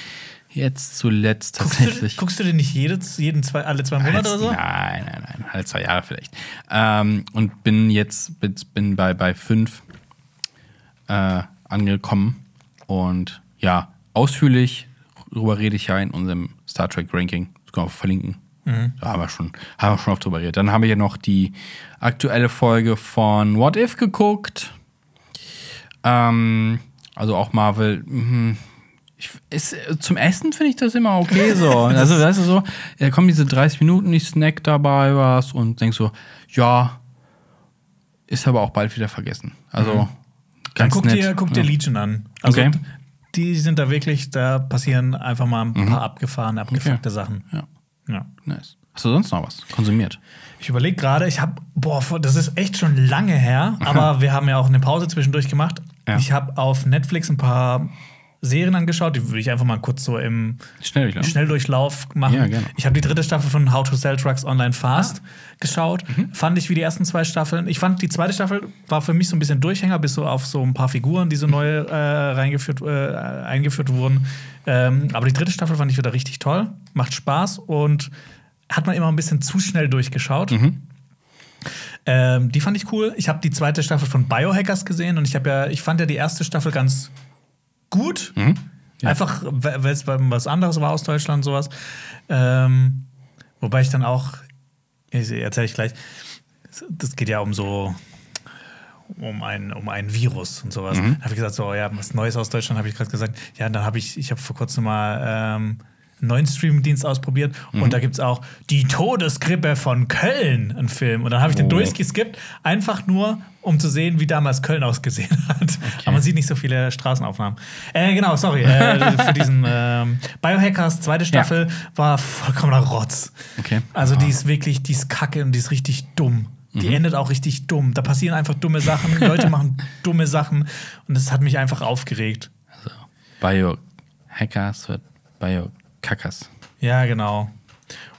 S1: jetzt zuletzt
S2: Guckst du,
S1: tatsächlich.
S2: guckst du den nicht jedes, jeden zwei, alle zwei Monate oder so?
S1: Nein, nein, nein, alle zwei Jahre vielleicht. Ähm, und bin jetzt bin, bei, bei fünf äh, angekommen. Und ja, ausführlich darüber rede ich ja in unserem Star Trek Ranking. Das können wir auch verlinken. Da haben wir schon, haben wir schon oft drüber geredet. Dann haben wir ja noch die aktuelle Folge von What If geguckt. Ähm, Also auch Marvel. mhm. Ich, ist, zum Essen finde ich das immer okay so. also, weißt du so, da kommen diese 30 Minuten, ich snack dabei was und denk so, ja, ist aber auch bald wieder vergessen. Also,
S2: Dann
S1: ganz
S2: guck
S1: nett.
S2: dir, guck dir
S1: ja.
S2: Legion an. Also,
S1: Okay.
S2: die sind da wirklich, da passieren einfach mal ein paar abgefahrene, abgefuckte Sachen.
S1: Ja,
S2: Ja.
S1: nice. Hast du sonst noch was konsumiert?
S2: Ich überlege gerade, ich habe, boah, das ist echt schon lange her, aber wir haben ja auch eine Pause zwischendurch gemacht.
S1: Ja.
S2: Ich habe auf Netflix ein paar Serien angeschaut, die würde ich einfach mal kurz so im
S1: Schnell, ich glaube.
S2: Schnelldurchlauf machen.
S1: Ja, gerne.
S2: Ich habe die dritte Staffel von How to Sell Trucks Online Fast geschaut.
S1: Mhm.
S2: Fand ich wie die ersten zwei Staffeln. Ich fand die zweite Staffel war für mich so ein bisschen Durchhänger, bis so auf so ein paar Figuren, die so neu äh, reingeführt, äh, eingeführt wurden. Ähm, aber die dritte Staffel fand ich wieder richtig toll. Macht Spaß und hat man immer ein bisschen zu schnell durchgeschaut.
S1: Mhm.
S2: Ähm, die fand ich cool. Ich habe die zweite Staffel von Biohackers gesehen und ich habe ja, ich fand ja die erste Staffel ganz gut.
S1: Mhm.
S2: Einfach, weil es was anderes war aus Deutschland, sowas. Ähm, wobei ich dann auch, erzähle ich gleich, das geht ja um so, um ein, um ein Virus und sowas.
S1: Mhm.
S2: Da habe ich gesagt, so, ja, was Neues aus Deutschland, habe ich gerade gesagt. Ja, dann habe ich, ich habe vor kurzem mal ähm, einen neuen Streamingdienst ausprobiert
S1: Mhm.
S2: und da gibt es auch Die Todesgrippe von Köln, einen Film. Und dann habe ich den
S1: Oh.
S2: durchgeskippt, einfach nur, um zu sehen, wie damals Köln ausgesehen hat. Aber man sieht nicht so viele Straßenaufnahmen. Äh, genau, sorry, äh, für diesen ähm, Biohackers zweite Staffel war vollkommener Rotz.
S1: Okay.
S2: Also die ist wirklich, die ist kacke und die ist richtig dumm. Die
S1: Mhm.
S2: endet auch richtig dumm. Da passieren einfach dumme Sachen, Leute machen dumme Sachen und das hat mich einfach aufgeregt.
S1: Biohackers wird Biokackers.
S2: Ja, genau.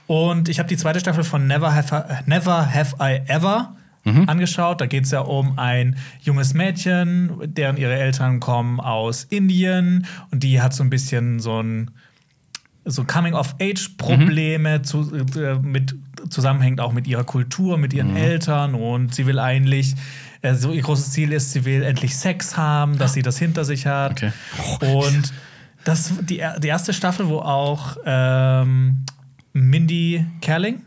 S2: Und ich habe die zweite Staffel von Never Have, Never Have I Ever angeschaut. Da geht es ja um ein junges Mädchen, deren ihre Eltern kommen aus Indien und die hat so ein bisschen so ein so Coming-of-Age-Probleme zu, äh, mit zusammenhängt auch mit ihrer Kultur, mit ihren Eltern und sie will eigentlich, äh, so ihr großes Ziel ist, sie will endlich Sex haben, dass sie das hinter sich hat.
S1: Okay.
S2: Und das, die, die erste Staffel, wo auch ähm, Mindy Kerling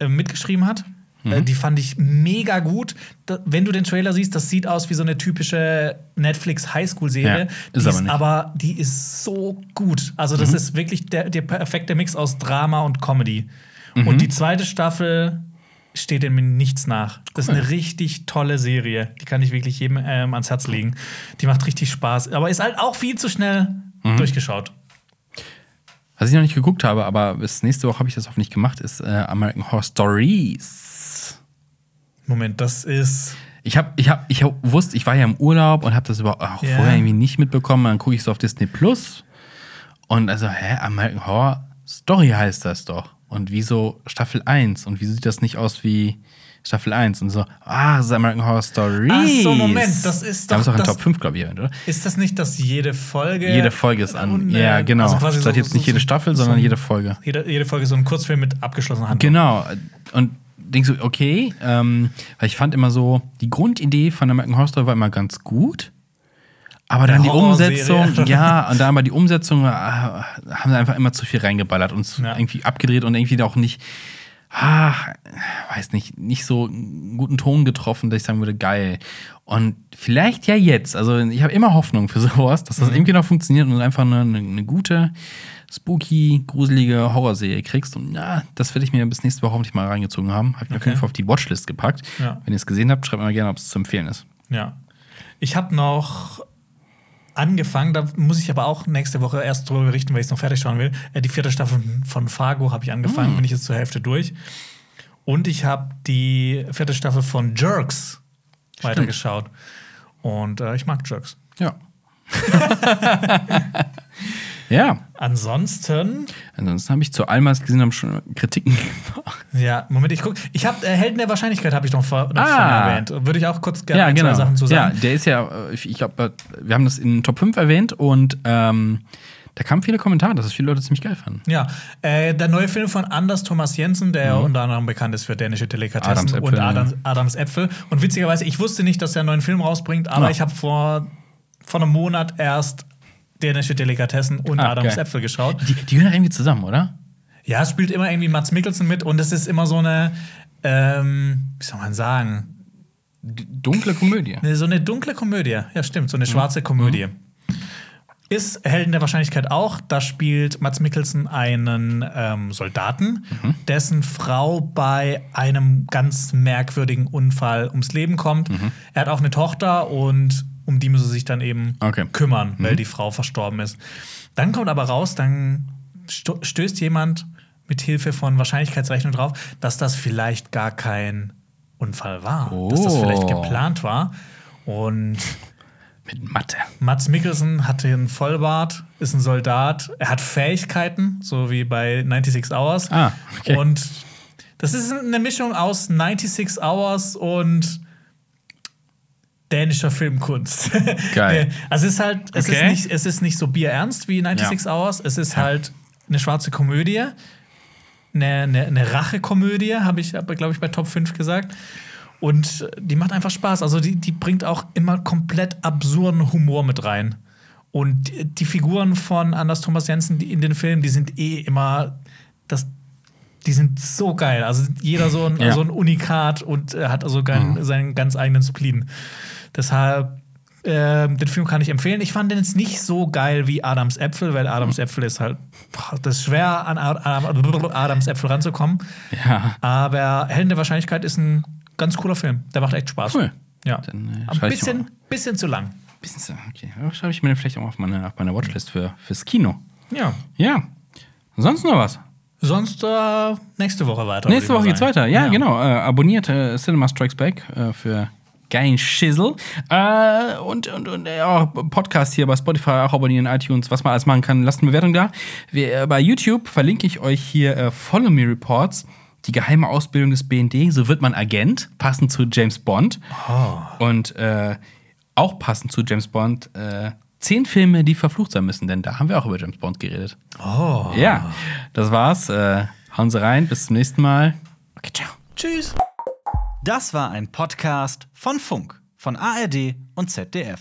S2: äh, mitgeschrieben hat,
S1: Mhm.
S2: äh, die fand ich mega gut. Da, wenn du den Trailer siehst, das sieht aus wie so eine typische Netflix Highschool-Serie.
S1: Ja,
S2: die
S1: ist aber nicht.
S2: aber die ist so gut. Also,
S1: Mhm.
S2: das ist wirklich der, der perfekte Mix aus Drama und Comedy.
S1: Mhm.
S2: Und die zweite Staffel steht dem nichts nach. Das ist eine richtig tolle Serie. Die kann ich wirklich jedem ähm, ans Herz legen. Die macht richtig Spaß. Aber ist halt auch viel zu schnell
S1: Mhm.
S2: durchgeschaut.
S1: Was ich noch nicht geguckt habe, aber bis nächste Woche habe ich das hoffentlich gemacht, ist äh, American Horror Stories.
S2: Moment, das ist.
S1: Ich habe, ich habe, ich hab, wusste, ich war ja im Urlaub und habe das überhaupt auch
S2: Ja.
S1: vorher irgendwie nicht mitbekommen. Dann gucke ich so auf Disney Plus und also, hä, American Horror Story heißt das doch. Und wieso Staffel 1? Und wieso sieht das nicht aus wie Staffel 1? Und so, ah, das ist American Horror Stories.
S2: Ach so, Moment, das ist
S1: Da haben
S2: doch
S1: es auch in
S2: das-
S1: Top 5, glaube ich, oder?
S2: Ist das nicht, dass jede Folge.
S1: Jede Folge ist an.
S2: Äh,
S1: ja, genau.
S2: also quasi
S1: Statt
S2: so-
S1: jetzt nicht
S2: so-
S1: jede Staffel,
S2: so
S1: sondern jede Folge.
S2: Jede, jede Folge so ein Kurzfilm mit abgeschlossener Handlung.
S1: Genau. Und denkst du, okay, ähm, weil ich fand immer so, die Grundidee von American Horror Story war immer ganz gut. Aber dann die. Umsetzung, ja, und dann aber die Umsetzung, äh, haben sie einfach immer zu viel reingeballert und
S2: Ja.
S1: irgendwie abgedreht und irgendwie auch nicht, ah, weiß nicht, nicht so einen guten Ton getroffen, dass ich sagen würde, geil. Und vielleicht ja jetzt, also ich habe immer Hoffnung für sowas, dass
S2: Mhm.
S1: das irgendwie noch funktioniert und einfach eine, eine gute, spooky, gruselige Horrorserie kriegst. Und ja, das werde ich mir bis nächste Woche hoffentlich mal reingezogen haben. Habe ich mir auf
S2: Okay.
S1: jeden Fall auf die Watchlist gepackt.
S2: Ja.
S1: Wenn ihr es gesehen habt, schreibt mir mal gerne, ob es zu empfehlen ist.
S2: Ja. Ich habe noch angefangen, da muss ich aber auch nächste Woche erst drüber berichten, weil ich es noch fertig schauen will. Äh, die vierte Staffel von Fargo habe ich angefangen, bin ich jetzt zur Hälfte durch. Und ich habe die vierte Staffel von Jerks weitergeschaut. Und äh, ich mag Jerks.
S1: Ja. ja.
S2: Ansonsten,
S1: Ansonsten habe ich zu Almas gesehen, haben schon Kritiken gemacht.
S2: ja, Moment, ich gucke. Ich habe äh, Helden der Wahrscheinlichkeit habe ich noch, vor, noch
S1: Ah.
S2: vorhin erwähnt. Würde ich auch kurz gerne
S1: Ja,
S2: ein,
S1: genau.
S2: zwei Sachen zu
S1: Ja,
S2: sagen.
S1: der ist ja, äh, ich glaube, wir haben das in Top 5 erwähnt und ähm, da kamen viele Kommentare, dass es viele Leute ziemlich geil fanden.
S2: Ja, äh, der neue Film von Anders Thomas Jensen, der unter anderem bekannt ist für dänische Delikatessen
S1: Mhm. Adams Äpfel,
S2: und
S1: ja.
S2: Adams, Adams Äpfel. Und witzigerweise, ich wusste nicht, dass er einen neuen Film rausbringt, aber
S1: Ja.
S2: ich habe vor, vor einem Monat erst dänische Delikatessen und
S1: Ah,
S2: Adams
S1: geil.
S2: Äpfel geschaut.
S1: Die, die gehören irgendwie zusammen, oder?
S2: Ja, es spielt immer irgendwie Mats Mikkelsen mit und es ist immer so eine, ähm, wie soll man sagen,
S1: dunkle Komödie.
S2: So eine dunkle Komödie. Ja, stimmt, so eine schwarze Komödie. Ist Helden der Wahrscheinlichkeit auch. Da spielt Mats Mikkelsen einen ähm, Soldaten, dessen Frau bei einem ganz merkwürdigen Unfall ums Leben kommt. Er hat auch eine Tochter und um die muss er sich dann eben
S1: Okay.
S2: kümmern, weil die Frau verstorben ist. Dann kommt aber raus, dann stößt jemand mit Hilfe von Wahrscheinlichkeitsrechnung drauf, dass das vielleicht gar kein Unfall war, dass das
S1: Oh.
S2: vielleicht geplant war. Und
S1: Mit Mathe.
S2: Mats Mikkelsen hatte einen Vollbart, ist ein Soldat, er hat Fähigkeiten, so wie bei 96 Hours.
S1: Ah, okay.
S2: Und das ist eine Mischung aus 96 Hours und dänischer Filmkunst.
S1: Geil.
S2: also es ist halt, es,
S1: Okay.
S2: ist nicht, es ist nicht so bierernst wie 96 Hours, es ist halt eine schwarze Komödie, eine, eine, eine Rache-Komödie, habe ich, glaube ich, bei Top 5 gesagt. Und die macht einfach Spaß. Also die, die bringt auch immer komplett absurden Humor mit rein. Und die, die Figuren von Anders Thomas Jensen die in den Filmen, die sind eh immer das, die sind so geil. Also jeder so ein,
S1: Ja.
S2: so ein Unikat und äh, hat also keinen- seinen ganz eigenen Spleen. Deshalb, ähm, den Film kann ich empfehlen. Ich fand den jetzt nicht so geil wie Adams Äpfel, weil Adams Äpfel ist halt, boah, das ist schwer an Ad- Ad- Adams Äpfel ranzukommen.
S1: Ja.
S2: Aber Helden der Wahrscheinlichkeit ist ein ganz cooler Film. Der macht echt Spaß.
S1: Cool.
S2: Ja.
S1: Dann, äh,
S2: ein bisschen, bisschen zu lang.
S1: Bisschen so, okay. Aber schreibe ich mir den vielleicht auch auf meine, auf meine Watchlist für, fürs Kino.
S2: Ja.
S1: Ja. Sonst noch was?
S2: Sonst äh, nächste Woche weiter.
S1: Nächste Woche geht's weiter.
S2: sagen.
S1: Ja, genau. Äh, abonniert äh, Cinema Strikes Back äh, für geilen Schissel. Äh, und und, und äh, auch Podcast hier bei Spotify, auch abonnieren, iTunes, was man alles machen kann. Lasst eine Bewertung da. Wir, äh, bei YouTube verlinke ich euch hier äh, Follow Me Reports. Die geheime Ausbildung des BND, so wird man Agent, passend zu James Bond. Und äh, auch passend zu James Bond, äh, zehn Filme, die verflucht sein müssen, denn da haben wir auch über James Bond geredet.
S2: Oh.
S1: Ja, das war's. Äh, hauen Sie rein, bis zum nächsten Mal. Okay, ciao.
S2: Tschüss.
S3: Das war ein Podcast von Funk, von ARD und ZDF.